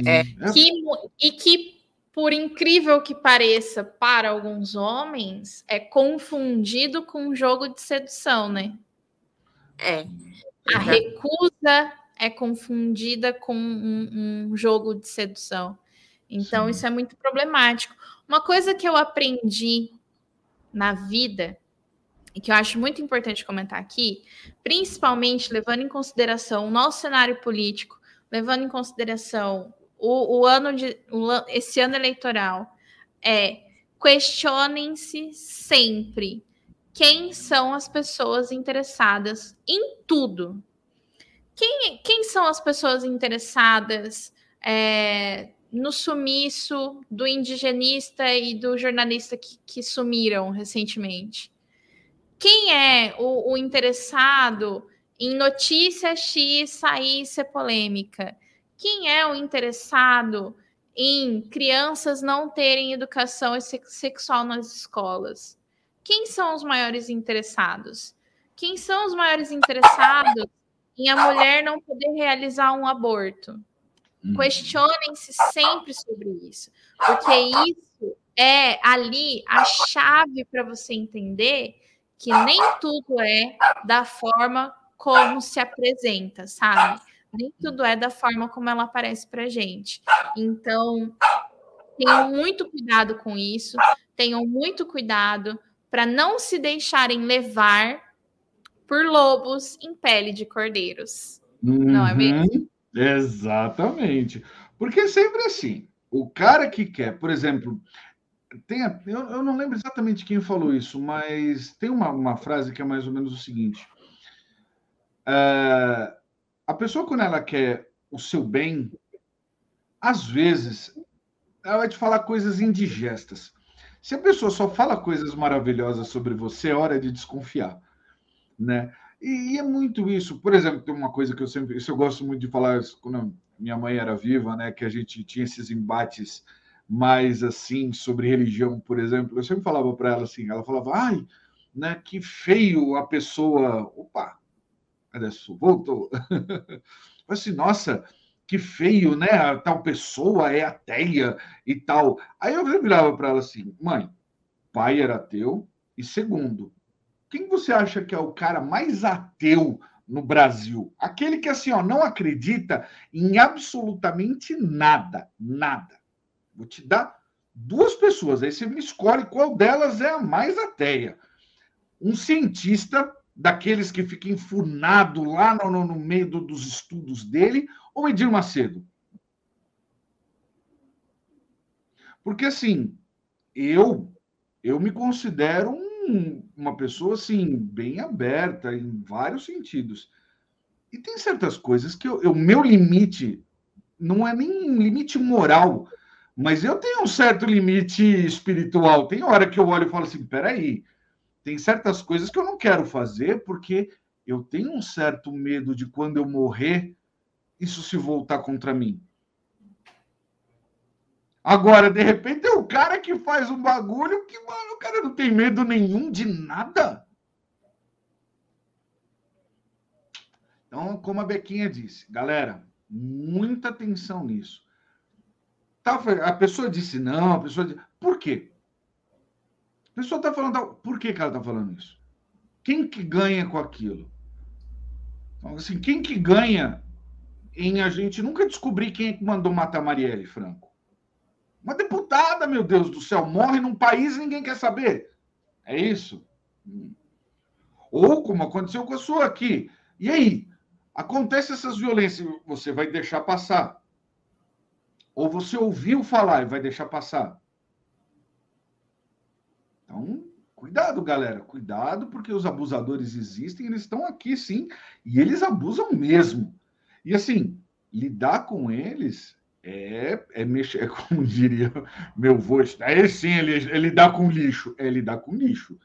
É, é, que, e que, por incrível que pareça, para alguns homens, é confundido com um jogo de sedução, né? É. A recusa é confundida com um, um jogo de sedução. Então, Sim. isso é muito problemático. Uma coisa que eu aprendi na vida e que eu acho muito importante comentar aqui, principalmente levando em consideração o nosso cenário político, levando em consideração o, o ano de esse ano eleitoral é questionem-se sempre quem são as pessoas interessadas em tudo. Quem, quem são as pessoas interessadas é, no sumiço do indigenista e do jornalista que, que sumiram recentemente? Quem é o, o interessado em notícia X sair ser polêmica? Quem é o interessado em crianças não terem educação sexual nas escolas? Quem são os maiores interessados? Quem são os maiores interessados em a mulher não poder realizar um aborto? Hum. Questionem-se sempre sobre isso, porque isso é ali a chave para você entender que nem tudo é da forma como se apresenta, sabe? Nem tudo é da forma como ela aparece para gente. Então, tenham muito cuidado com isso, tenham muito cuidado para não se deixarem levar por lobos em pele de cordeiros. Uhum, não é mesmo? Uhum. Exatamente. Porque é sempre assim. O cara que quer, por exemplo, tem, eu, eu não lembro exatamente quem falou isso, mas tem uma, uma frase que é mais ou menos o seguinte. Uh, a pessoa, quando ela quer o seu bem, às vezes, ela vai te falar coisas indigestas. Se a pessoa só fala coisas maravilhosas sobre você, é hora de desconfiar, né? E, e é muito isso. Por exemplo, tem uma coisa que eu sempre, isso eu gosto muito de falar quando minha mãe era viva, né? Que a gente tinha esses embates mais assim sobre religião, por exemplo. Eu sempre falava para ela assim, ela falava, ai, né? Que feio a pessoa. Opa, Cadê Voltou. assim, nossa, que feio, né? A tal pessoa é ateia e tal. Aí eu virava para ela assim, mãe, pai era ateu, e segundo, quem você acha que é o cara mais ateu no Brasil? Aquele que assim, ó, não acredita em absolutamente nada, nada. Vou te dar duas pessoas, aí você me escolhe qual delas é a mais ateia. Um cientista daqueles que fica enfurnado lá no, no meio do, dos estudos dele, ou Edir Macedo? Porque, assim, eu eu me considero um, uma pessoa, assim, bem aberta em vários sentidos. E tem certas coisas que o meu limite não é nem limite moral, mas eu tenho um certo limite espiritual. Tem hora que eu olho e falo assim, peraí, tem certas coisas que eu não quero fazer porque eu tenho um certo medo de quando eu morrer isso se voltar contra mim. Agora, de repente, é o cara que faz um bagulho que, mano, o cara não tem medo nenhum de nada. Então, como a Bequinha disse, galera, muita atenção nisso. Tá, a pessoa disse não, a pessoa disse, por quê? Pessoa está falando, por que, que ela está falando isso? Quem que ganha com aquilo? Então, assim, quem que ganha em a gente nunca descobrir quem é que mandou matar Marielle Franco? Uma deputada, meu Deus do céu, morre num país e ninguém quer saber. É isso? Ou como aconteceu com a sua aqui. E aí? Acontece essas violências, você vai deixar passar. Ou você ouviu falar e vai deixar passar. Então, cuidado, galera. Cuidado, porque os abusadores existem, eles estão aqui sim, e eles abusam mesmo. E assim, lidar com eles é, é mexer, é como diria meu avô, é sim, ele, é lidar com lixo. É lidar com lixo.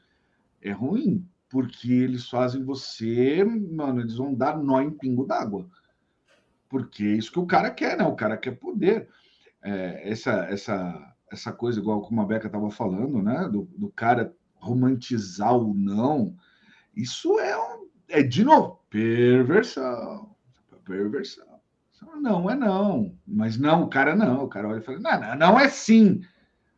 É ruim, porque eles fazem você, mano, eles vão dar nó em pingo d'água. Porque é isso que o cara quer, né? O cara quer poder. É, essa, essa, essa coisa, igual como a Beca estava falando, né? Do, do cara romantizar o não, isso é, um, é de novo, perversão. Perversão. Não, é não. Mas não, o cara não. O cara olha e fala: não, não, não é sim.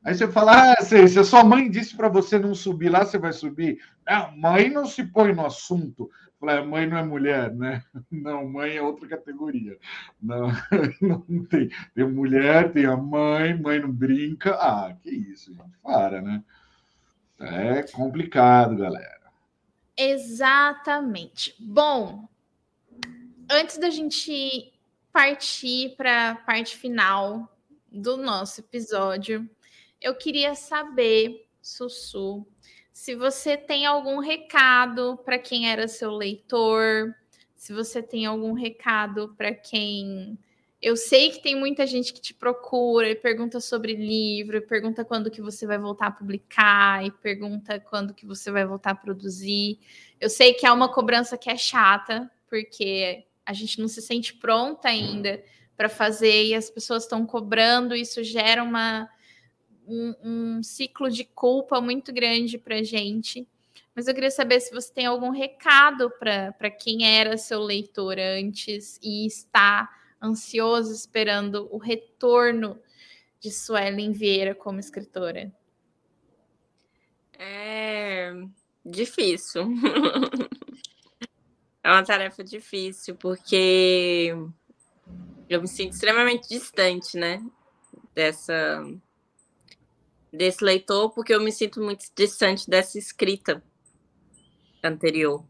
Aí você fala: ah, se, se a sua mãe disse para você não subir lá, você vai subir. Não, mãe não se põe no assunto. Fala, ah, mãe não é mulher, né? Não, mãe é outra categoria. Não, não tem. Tem mulher, tem a mãe, mãe não brinca. Ah, que isso, gente. Para, né? É complicado, galera. Exatamente. Bom, antes da gente partir para a parte final do nosso episódio, eu queria saber, Sussu, se você tem algum recado para quem era seu leitor, se você tem algum recado para quem eu sei que tem muita gente que te procura e pergunta sobre livro, e pergunta quando que você vai voltar a publicar, e pergunta quando que você vai voltar a produzir. Eu sei que é uma cobrança que é chata, porque a gente não se sente pronta ainda para fazer e as pessoas estão cobrando, isso gera uma, um, um ciclo de culpa muito grande para a gente. Mas eu queria saber se você tem algum recado para quem era seu leitor antes e está ansioso esperando o retorno de Suelen Vieira como escritora. É difícil. É uma tarefa difícil, porque eu me sinto extremamente distante, né? Dessa desse leitor, porque eu me sinto muito distante dessa escrita anterior.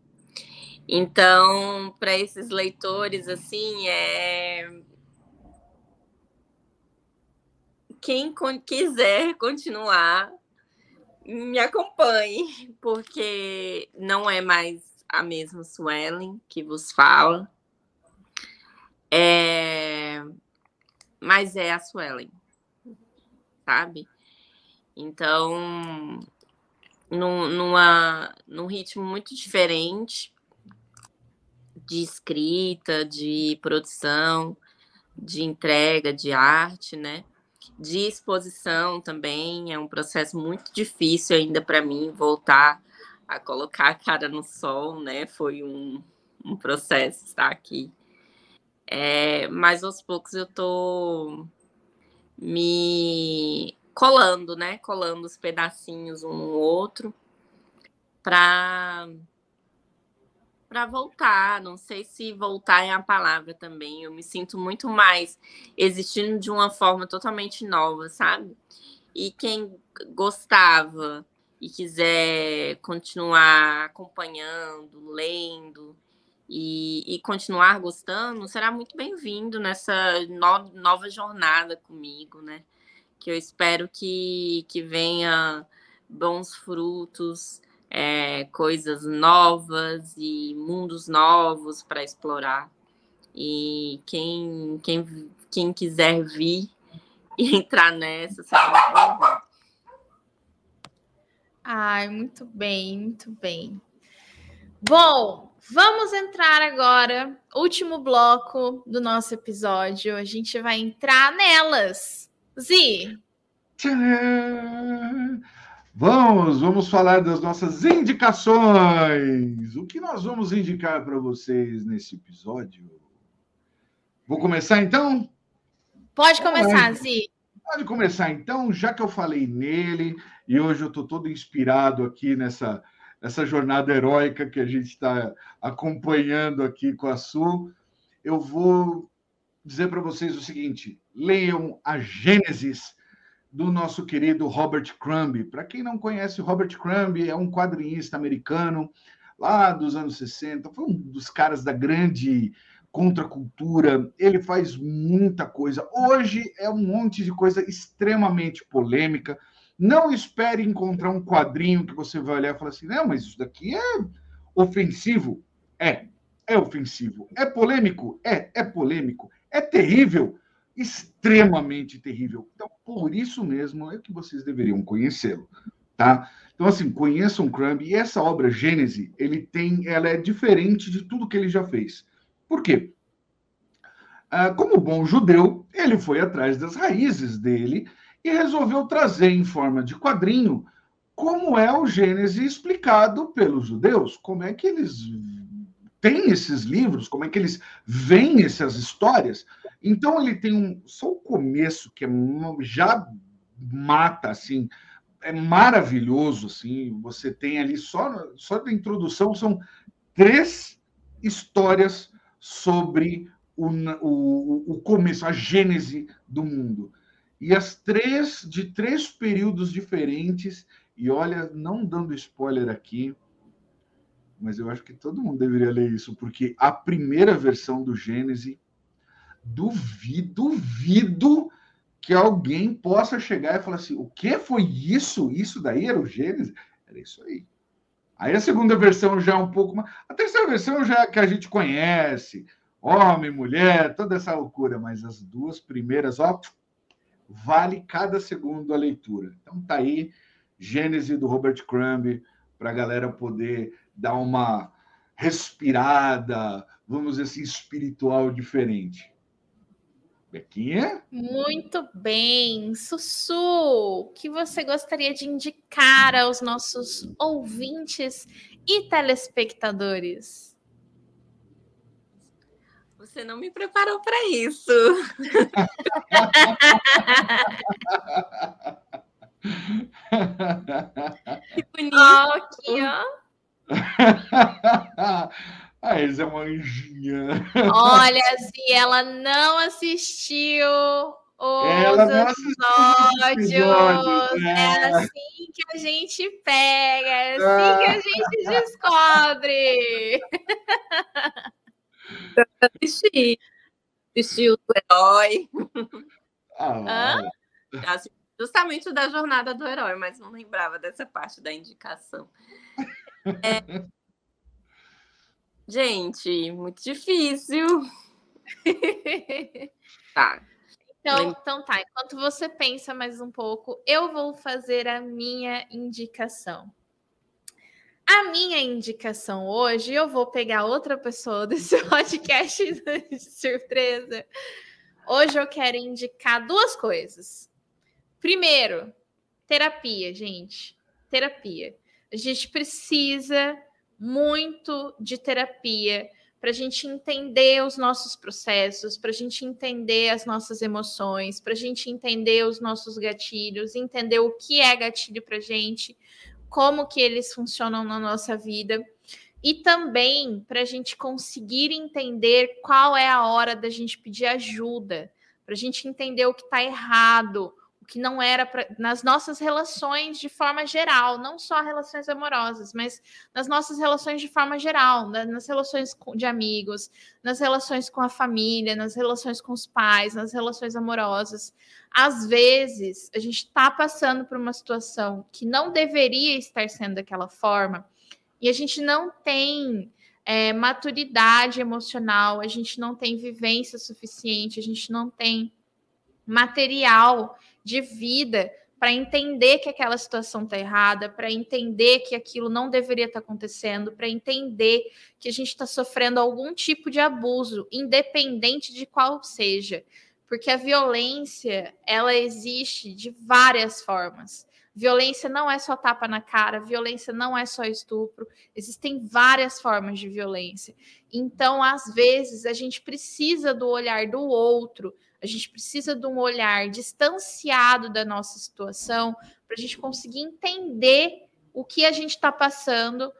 Então, para esses leitores, assim, é quem quiser continuar, me acompanhe, porque não é mais a mesma Suelen que vos fala. É... Mas é a Suelen, sabe? Então, num, numa, num ritmo muito diferente de escrita, de produção, de entrega de arte, né? De exposição também é um processo muito difícil ainda para mim voltar a colocar a cara no sol, né? Foi um, um processo estar aqui. É, mas aos poucos eu tô me colando, né? Colando os pedacinhos um no outro para para voltar. Não sei se voltar é a palavra também. Eu me sinto muito mais existindo de uma forma totalmente nova, sabe? E quem gostava e quiser continuar acompanhando, lendo e, e continuar gostando, será muito bem-vindo nessa no, nova jornada comigo, né? Que eu espero que, que venha bons frutos, é, coisas novas e mundos novos para explorar. E quem, quem, quem quiser vir e entrar nessa, será muito bem-vindo. Ai, muito bem, muito bem. Bom, vamos entrar agora, último bloco do nosso episódio. A gente vai entrar nelas. Zi. Vamos, vamos falar das nossas indicações. O que nós vamos indicar para vocês nesse episódio? Vou começar então? Pode começar, Zi. Pode começar então, já que eu falei nele e hoje eu estou todo inspirado aqui nessa, nessa jornada heróica que a gente está acompanhando aqui com a Sul, eu vou dizer para vocês o seguinte: leiam a Gênesis do nosso querido Robert Crumb. Para quem não conhece, Robert Crumb é um quadrinista americano lá dos anos 60, foi um dos caras da grande contracultura, ele faz muita coisa. Hoje é um monte de coisa extremamente polêmica. Não espere encontrar um quadrinho que você vai olhar e falar assim: não, mas isso daqui é ofensivo. É, é ofensivo. É polêmico? É, é polêmico. É terrível? Extremamente terrível. Então, por isso mesmo é que vocês deveriam conhecê-lo, tá? Então, assim, conheçam Crumb e essa obra Gênese, ele tem, ela é diferente de tudo que ele já fez. Por quê? Ah, como bom judeu, ele foi atrás das raízes dele e resolveu trazer em forma de quadrinho como é o Gênese explicado pelos judeus, como é que eles têm esses livros, como é que eles veem essas histórias. Então ele tem um só o começo que é, já mata assim, é maravilhoso assim. Você tem ali só só da introdução são três histórias sobre o, o, o começo, a gênese do mundo. E as três de três períodos diferentes. E olha, não dando spoiler aqui, mas eu acho que todo mundo deveria ler isso, porque a primeira versão do Gênesis duvido, duvido que alguém possa chegar e falar assim: o que foi isso? Isso daí era o Gênesis? Era isso aí. Aí a segunda versão já é um pouco mais. A terceira versão já que a gente conhece, homem, mulher, toda essa loucura, mas as duas primeiras, ó, vale cada segundo a leitura. Então tá aí, Gênesis do Robert Crumb, para a galera poder dar uma respirada, vamos dizer assim, espiritual diferente. Bequinha? Muito bem. Sussu, o que você gostaria de indicar aos nossos ouvintes e telespectadores? Você não me preparou para isso. que bonito. Oh, aqui, ó. A Elza é uma anjinha. Olha, se ela não assistiu os ela não episódios. episódios né? É assim que a gente pega, é assim que a gente descobre. assisti. Assisti o herói. Ah, justamente o da jornada do herói, mas não lembrava dessa parte da indicação. É, Gente, muito difícil. tá. Então, então tá, enquanto você pensa mais um pouco, eu vou fazer a minha indicação. A minha indicação hoje, eu vou pegar outra pessoa desse podcast de surpresa. Hoje eu quero indicar duas coisas. Primeiro, terapia, gente. Terapia. A gente precisa muito de terapia para a gente entender os nossos processos, para a gente entender as nossas emoções, para a gente entender os nossos gatilhos, entender o que é gatilho para gente, como que eles funcionam na nossa vida e também para a gente conseguir entender qual é a hora da gente pedir ajuda, para a gente entender o que está errado, que não era pra, nas nossas relações de forma geral, não só relações amorosas, mas nas nossas relações de forma geral, né? nas relações de amigos, nas relações com a família, nas relações com os pais, nas relações amorosas. Às vezes, a gente está passando por uma situação que não deveria estar sendo daquela forma e a gente não tem é, maturidade emocional, a gente não tem vivência suficiente, a gente não tem material de vida para entender que aquela situação está errada, para entender que aquilo não deveria estar tá acontecendo, para entender que a gente está sofrendo algum tipo de abuso, independente de qual seja. Porque a violência, ela existe de várias formas. Violência não é só tapa na cara, violência não é só estupro, existem várias formas de violência. Então, às vezes, a gente precisa do olhar do outro, a gente precisa de um olhar distanciado da nossa situação para a gente conseguir entender o que a gente está passando.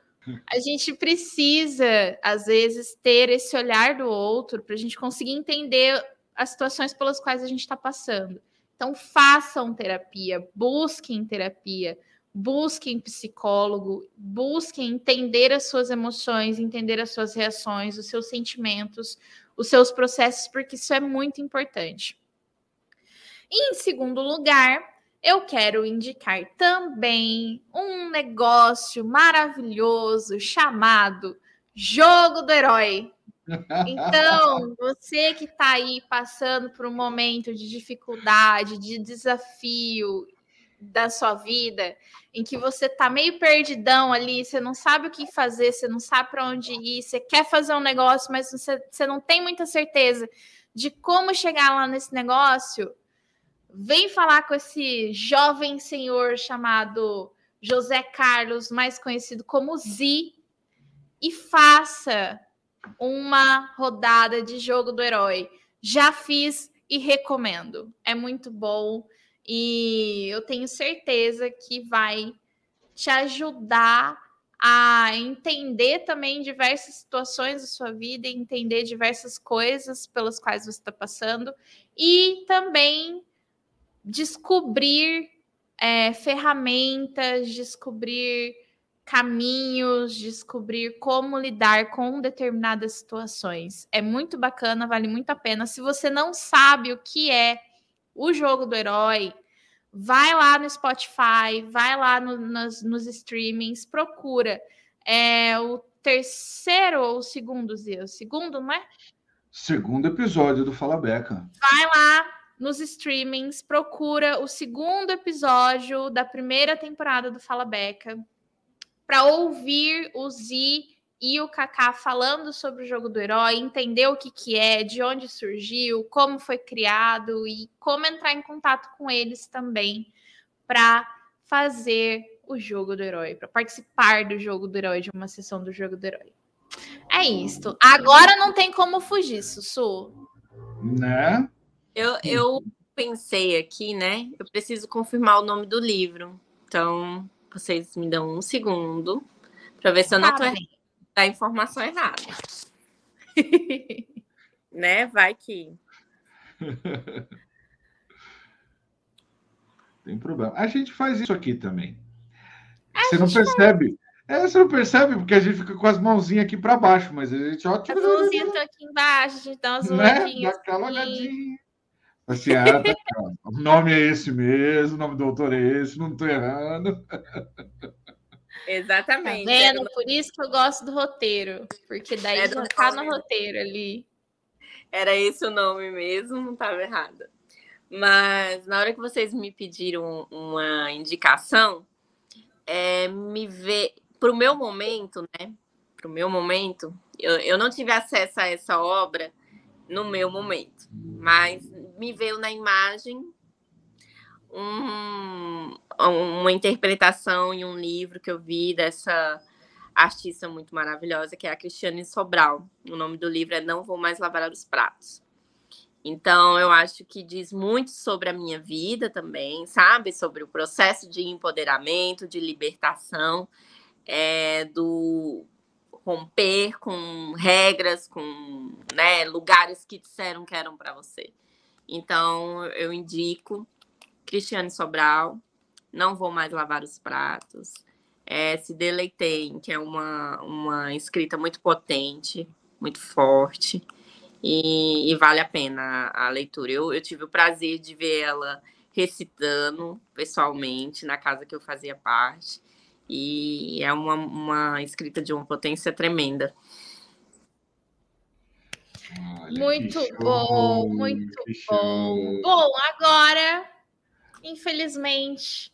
A gente precisa, às vezes, ter esse olhar do outro para a gente conseguir entender as situações pelas quais a gente está passando. Então, façam terapia, busquem terapia, busquem psicólogo, busquem entender as suas emoções, entender as suas reações, os seus sentimentos, os seus processos, porque isso é muito importante. E, em segundo lugar, eu quero indicar também um negócio maravilhoso chamado Jogo do Herói. Então, você que está aí passando por um momento de dificuldade, de desafio da sua vida, em que você está meio perdidão ali, você não sabe o que fazer, você não sabe para onde ir, você quer fazer um negócio, mas você, você não tem muita certeza de como chegar lá nesse negócio, vem falar com esse jovem senhor chamado José Carlos, mais conhecido como Zi, e faça uma rodada de jogo do herói. Já fiz e recomendo. É muito bom e eu tenho certeza que vai te ajudar a entender também diversas situações da sua vida, entender diversas coisas pelas quais você está passando e também descobrir é, ferramentas, descobrir caminhos, descobrir como lidar com determinadas situações. É muito bacana, vale muito a pena. Se você não sabe o que é o jogo do herói, vai lá no Spotify, vai lá no, nos, nos streamings, procura. É o terceiro ou o segundo, Zia? O segundo, não é? Segundo episódio do Fala Beca. Vai lá nos streamings, procura o segundo episódio da primeira temporada do Fala Beca para ouvir o Zi e o Kaká falando sobre o jogo do herói, entender o que, que é, de onde surgiu, como foi criado e como entrar em contato com eles também para fazer o jogo do herói, para participar do jogo do herói, de uma sessão do jogo do herói. É isso. Agora não tem como fugir, Sussu. Né? Eu, eu pensei aqui, né? Eu preciso confirmar o nome do livro. Então, vocês me dão um segundo para ver se eu não estou tá a informação errada. né? Vai que. Tem problema. A gente faz isso aqui também. A você não percebe. É, você não percebe porque a gente fica com as mãozinhas aqui para baixo, mas a gente ó, As mãozinhas estão aqui embaixo, a gente dá umas olhadinhas. Né? Dá aquela assim. olhadinha. Assim, ah, tá, o nome é esse mesmo, o nome do autor é esse, não estou errando. Exatamente. Tá vendo? Por isso que eu gosto do roteiro, porque daí Era já tá no roteiro ali. Era esse o nome mesmo, não estava errada. Mas na hora que vocês me pediram uma indicação, é, me ver para o meu momento, né? Para o meu momento, eu, eu não tive acesso a essa obra no meu momento, mas me veio na imagem um, uma interpretação em um livro que eu vi dessa artista muito maravilhosa, que é a Cristiane Sobral. O nome do livro é Não Vou Mais Lavar os Pratos. Então, eu acho que diz muito sobre a minha vida também, sabe? Sobre o processo de empoderamento, de libertação, é, do romper com regras, com né, lugares que disseram que eram para você. Então, eu indico Cristiane Sobral, Não Vou Mais Lavar os Pratos, é, Se Deleitei, que é uma, uma escrita muito potente, muito forte, e, e vale a pena a, a leitura. Eu, eu tive o prazer de ver ela recitando pessoalmente na casa que eu fazia parte, e é uma, uma escrita de uma potência tremenda. Olha, muito bom, muito bom. Bom, agora infelizmente,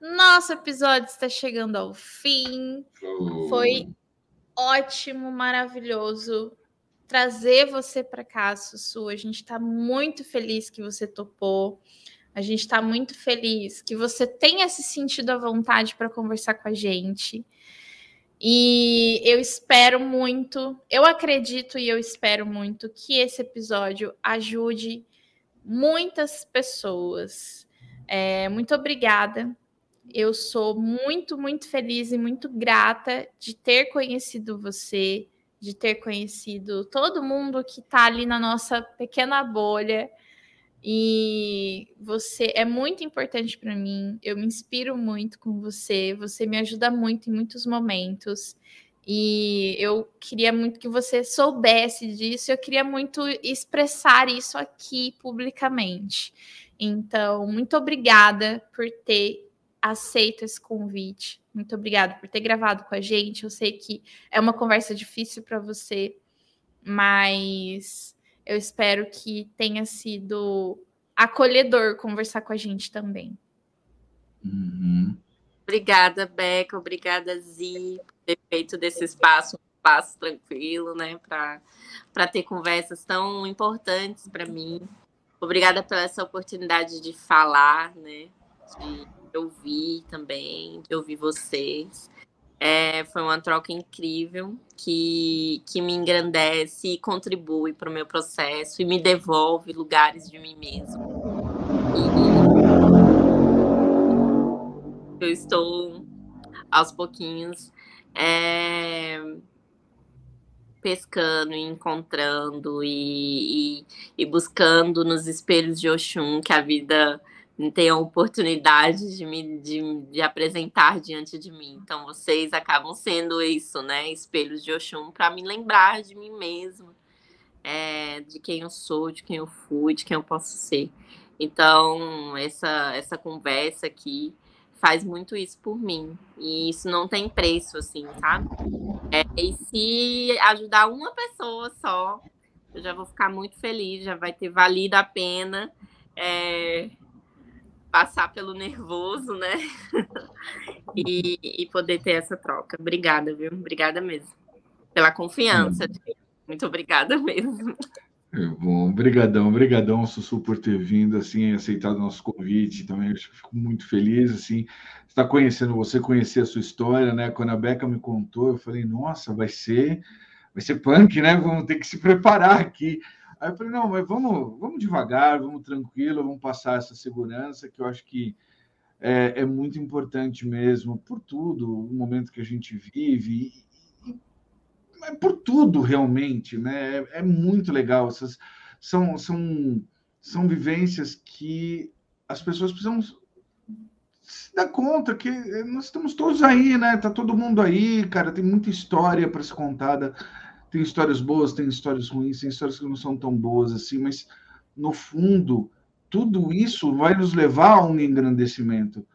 nosso episódio está chegando ao fim. Oh. Foi ótimo, maravilhoso trazer você para cá, Sussu. A gente está muito feliz que você topou. A gente está muito feliz que você tenha se sentido à vontade para conversar com a gente. E eu espero muito, eu acredito e eu espero muito que esse episódio ajude muitas pessoas. É, muito obrigada. Eu sou muito, muito feliz e muito grata de ter conhecido você, de ter conhecido todo mundo que está ali na nossa pequena bolha. E você é muito importante para mim. Eu me inspiro muito com você. Você me ajuda muito em muitos momentos. E eu queria muito que você soubesse disso. Eu queria muito expressar isso aqui publicamente. Então, muito obrigada por ter aceito esse convite. Muito obrigada por ter gravado com a gente. Eu sei que é uma conversa difícil para você, mas eu espero que tenha sido acolhedor conversar com a gente também. Uhum. Obrigada, Beca. Obrigada, Zi, por ter feito desse espaço um espaço tranquilo, né? Para ter conversas tão importantes para mim. Obrigada pela essa oportunidade de falar, né? De ouvir também, de ouvir vocês. É, foi uma troca incrível que, que me engrandece e contribui para o meu processo e me devolve lugares de mim mesmo. Eu estou aos pouquinhos é, pescando, encontrando e, e, e buscando nos espelhos de Oxum que a vida tem a oportunidade de me de, de, apresentar diante de mim. Então vocês acabam sendo isso, né? Espelhos de Oxum para me lembrar de mim mesma, é, de quem eu sou, de quem eu fui, de quem eu posso ser. Então essa essa conversa aqui faz muito isso por mim e isso não tem preço, assim, sabe? É, e se ajudar uma pessoa só, eu já vou ficar muito feliz, já vai ter valido a pena. É, passar pelo nervoso, né? e, e, poder ter essa troca. Obrigada, viu? Obrigada mesmo. Pela confiança. Muito obrigada mesmo. Bom, brigadão, brigadão, Sussu, por ter vindo, assim, aceitado o nosso convite, também eu fico muito feliz, assim, estar conhecendo você, conhecer a sua história, né, quando a Beca me contou, eu falei, nossa, vai ser, vai ser punk, né, vamos ter que se preparar aqui, Aí eu falei, não, mas vamos, vamos devagar, vamos tranquilo, vamos passar essa segurança, que eu acho que é, é muito importante mesmo, por tudo, o momento que a gente vive, e, por tudo realmente, né? É, é, muito legal. Essas são, são, são vivências que as pessoas precisam se dar conta que nós estamos todos aí, né? Tá todo mundo aí, cara, tem muita história para ser contada tem histórias boas, tem histórias ruins, tem histórias que não são tão boas assim, mas no fundo, tudo isso vai nos levar a um engrandecimento.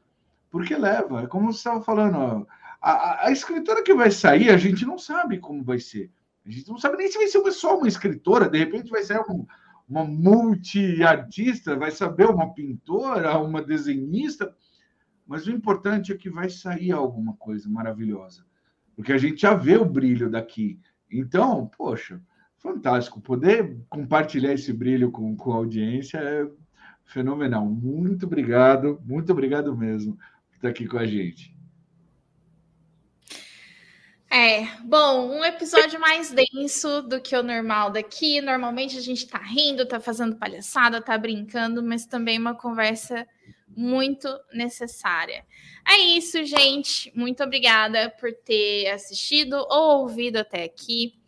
Porque leva, é como você estava falando, ó, a, a, escritora que vai sair, a gente não sabe como vai ser. A gente não sabe nem se vai ser só uma escritora, de repente vai ser um, uma multi-artista, vai saber uma pintora, uma desenhista, mas o importante é que vai sair alguma coisa maravilhosa, porque a gente já vê o brilho daqui. Então, poxa, fantástico. Poder compartilhar esse brilho com, com a audiência é fenomenal. Muito obrigado, muito obrigado mesmo por estar aqui com a gente. É, bom, um episódio mais denso do que o normal daqui. Normalmente a gente tá rindo, tá fazendo palhaçada, tá brincando, mas também uma conversa muito necessária. É isso, gente. Muito obrigada por ter assistido ou ouvido até aqui.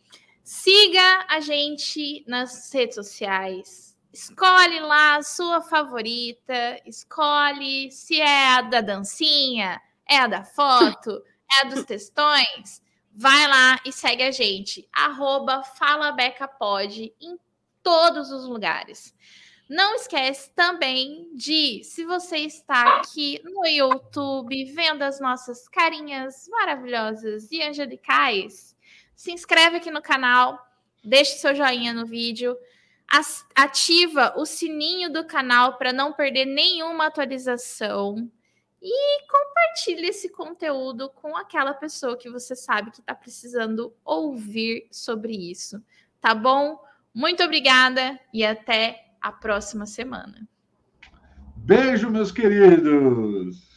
Siga a gente nas redes sociais. Escolhe lá a sua favorita, escolhe se é a da dancinha, é a da foto, é a dos textões. Vai lá e segue a gente. Arroba FalaBecaPod em todos os lugares. Não esquece também de, se você está aqui no YouTube vendo as nossas carinhas maravilhosas e angelicais, se inscreve aqui no canal, deixe seu joinha no vídeo, ativa o sininho do canal para não perder nenhuma atualização e compartilhe esse conteúdo com aquela pessoa que você sabe que está precisando ouvir sobre isso, tá bom? Muito obrigada e até a próxima semana. Beijo, meus queridos!